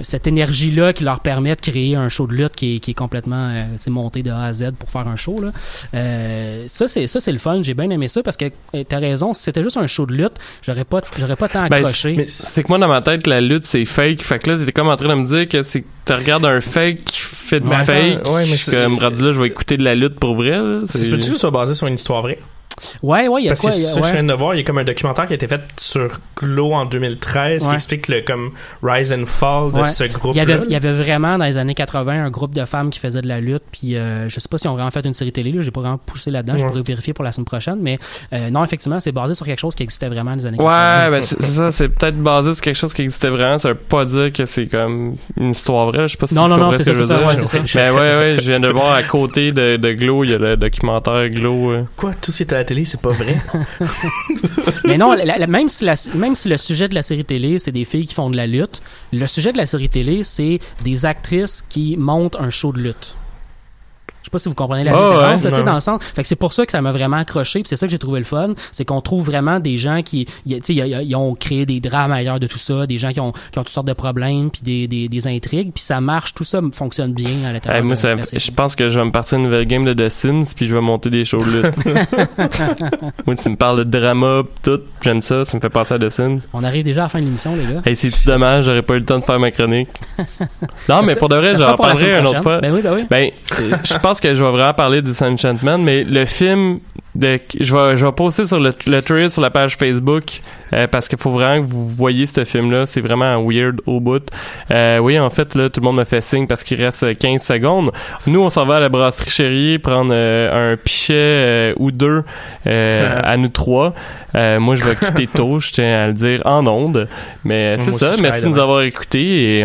cette énergie-là qui leur permet de créer un show de lutte qui est, qui est complètement euh, monté de A à Z pour faire un show. Là. Euh, ça, c'est ça c'est le fun. J'ai bien aimé ça parce que t'as raison, si c'était juste un show de lutte, j'aurais pas j'aurais pas tant ben, accroché. mais c'est que moi, dans ma tête, la lutte, c'est fake. Fait que là, t'étais comme en train de me dire que c'est tu regardes un fake qui fait du fake. Ouais, mais comme rendu là, je vais écouter de la lutte pour vrai. C'est peux-tu que ce soit basé sur une histoire vraie? Ouais, ouais, il y a Parce quoi que ça, je ouais. viens de voir, il y a comme un documentaire qui a été fait sur Glow en 2013 qui explique le comme rise and fall de Ouais. ce groupe. Il y, avait, il y avait vraiment dans les années 80 un groupe de femmes qui faisaient de la lutte. Puis euh, je sais pas si on vraiment fait une série télé. Là, j'ai pas vraiment poussé là-dedans. Je pourrais vérifier pour la semaine prochaine. Mais euh, non, effectivement, c'est basé sur quelque chose qui existait vraiment dans les années 80. Ouais, ben c'est c'est ça, c'est peut-être basé sur quelque chose qui existait vraiment. Ça veut pas dire que c'est comme une histoire vraie. Je sais pas si Non, non, non, c'est ce que ça, je c'est ça, ouais, c'est Ben ouais, ouais, je viens de voir à côté de, de Glow, il y a le documentaire Glow. euh. Quoi, tout ce télé, c'est pas vrai? Mais non, même, si même si le sujet de la série télé, c'est des filles qui font de la lutte, le sujet de la série télé, c'est des actrices qui montent un show de lutte. Je sais pas si vous comprenez la Ah, différence, ouais, là, dans le sens. Fait que c'est pour ça que ça m'a vraiment accroché, puis c'est ça que j'ai trouvé le fun, c'est qu'on trouve vraiment des gens qui, tu sais, ils ont créé des drames ailleurs de tout ça, des gens qui ont, qui ont toutes sortes de problèmes, puis des, des, des intrigues, puis ça marche, tout ça fonctionne bien à l'intérieur. Hey, moi, ça- je pense que je vais me partir une nouvelle game de The Sims, puis je vais monter des shows de lutte. moi, tu me parles de drama, tout, j'aime ça, ça me fait penser à The Sims. On arrive déjà à la fin de l'émission, les gars. Hey, c'est-tu dommage, j'aurais pas eu le temps de faire ma chronique? Non, mais pour de vrai, j'en parlerai une autre fois. Ben oui, ben oui. Ben, je pense que je vais vraiment parler de Disenchantment, mais le film, de, je vais, je vais poster sur le, le trailer sur la page Facebook euh, parce qu'il faut vraiment que vous voyez ce film-là. C'est vraiment weird au bout. Euh, oui, en fait, là, tout le monde me fait signe parce qu'il reste 15 secondes. Nous, on s'en va à la brasserie Chérie prendre euh, un pichet ou deux à nous trois. Moi, je vais quitter tôt, je tiens à le dire en onde. Mais c'est ça. Merci de nous avoir écoutés et on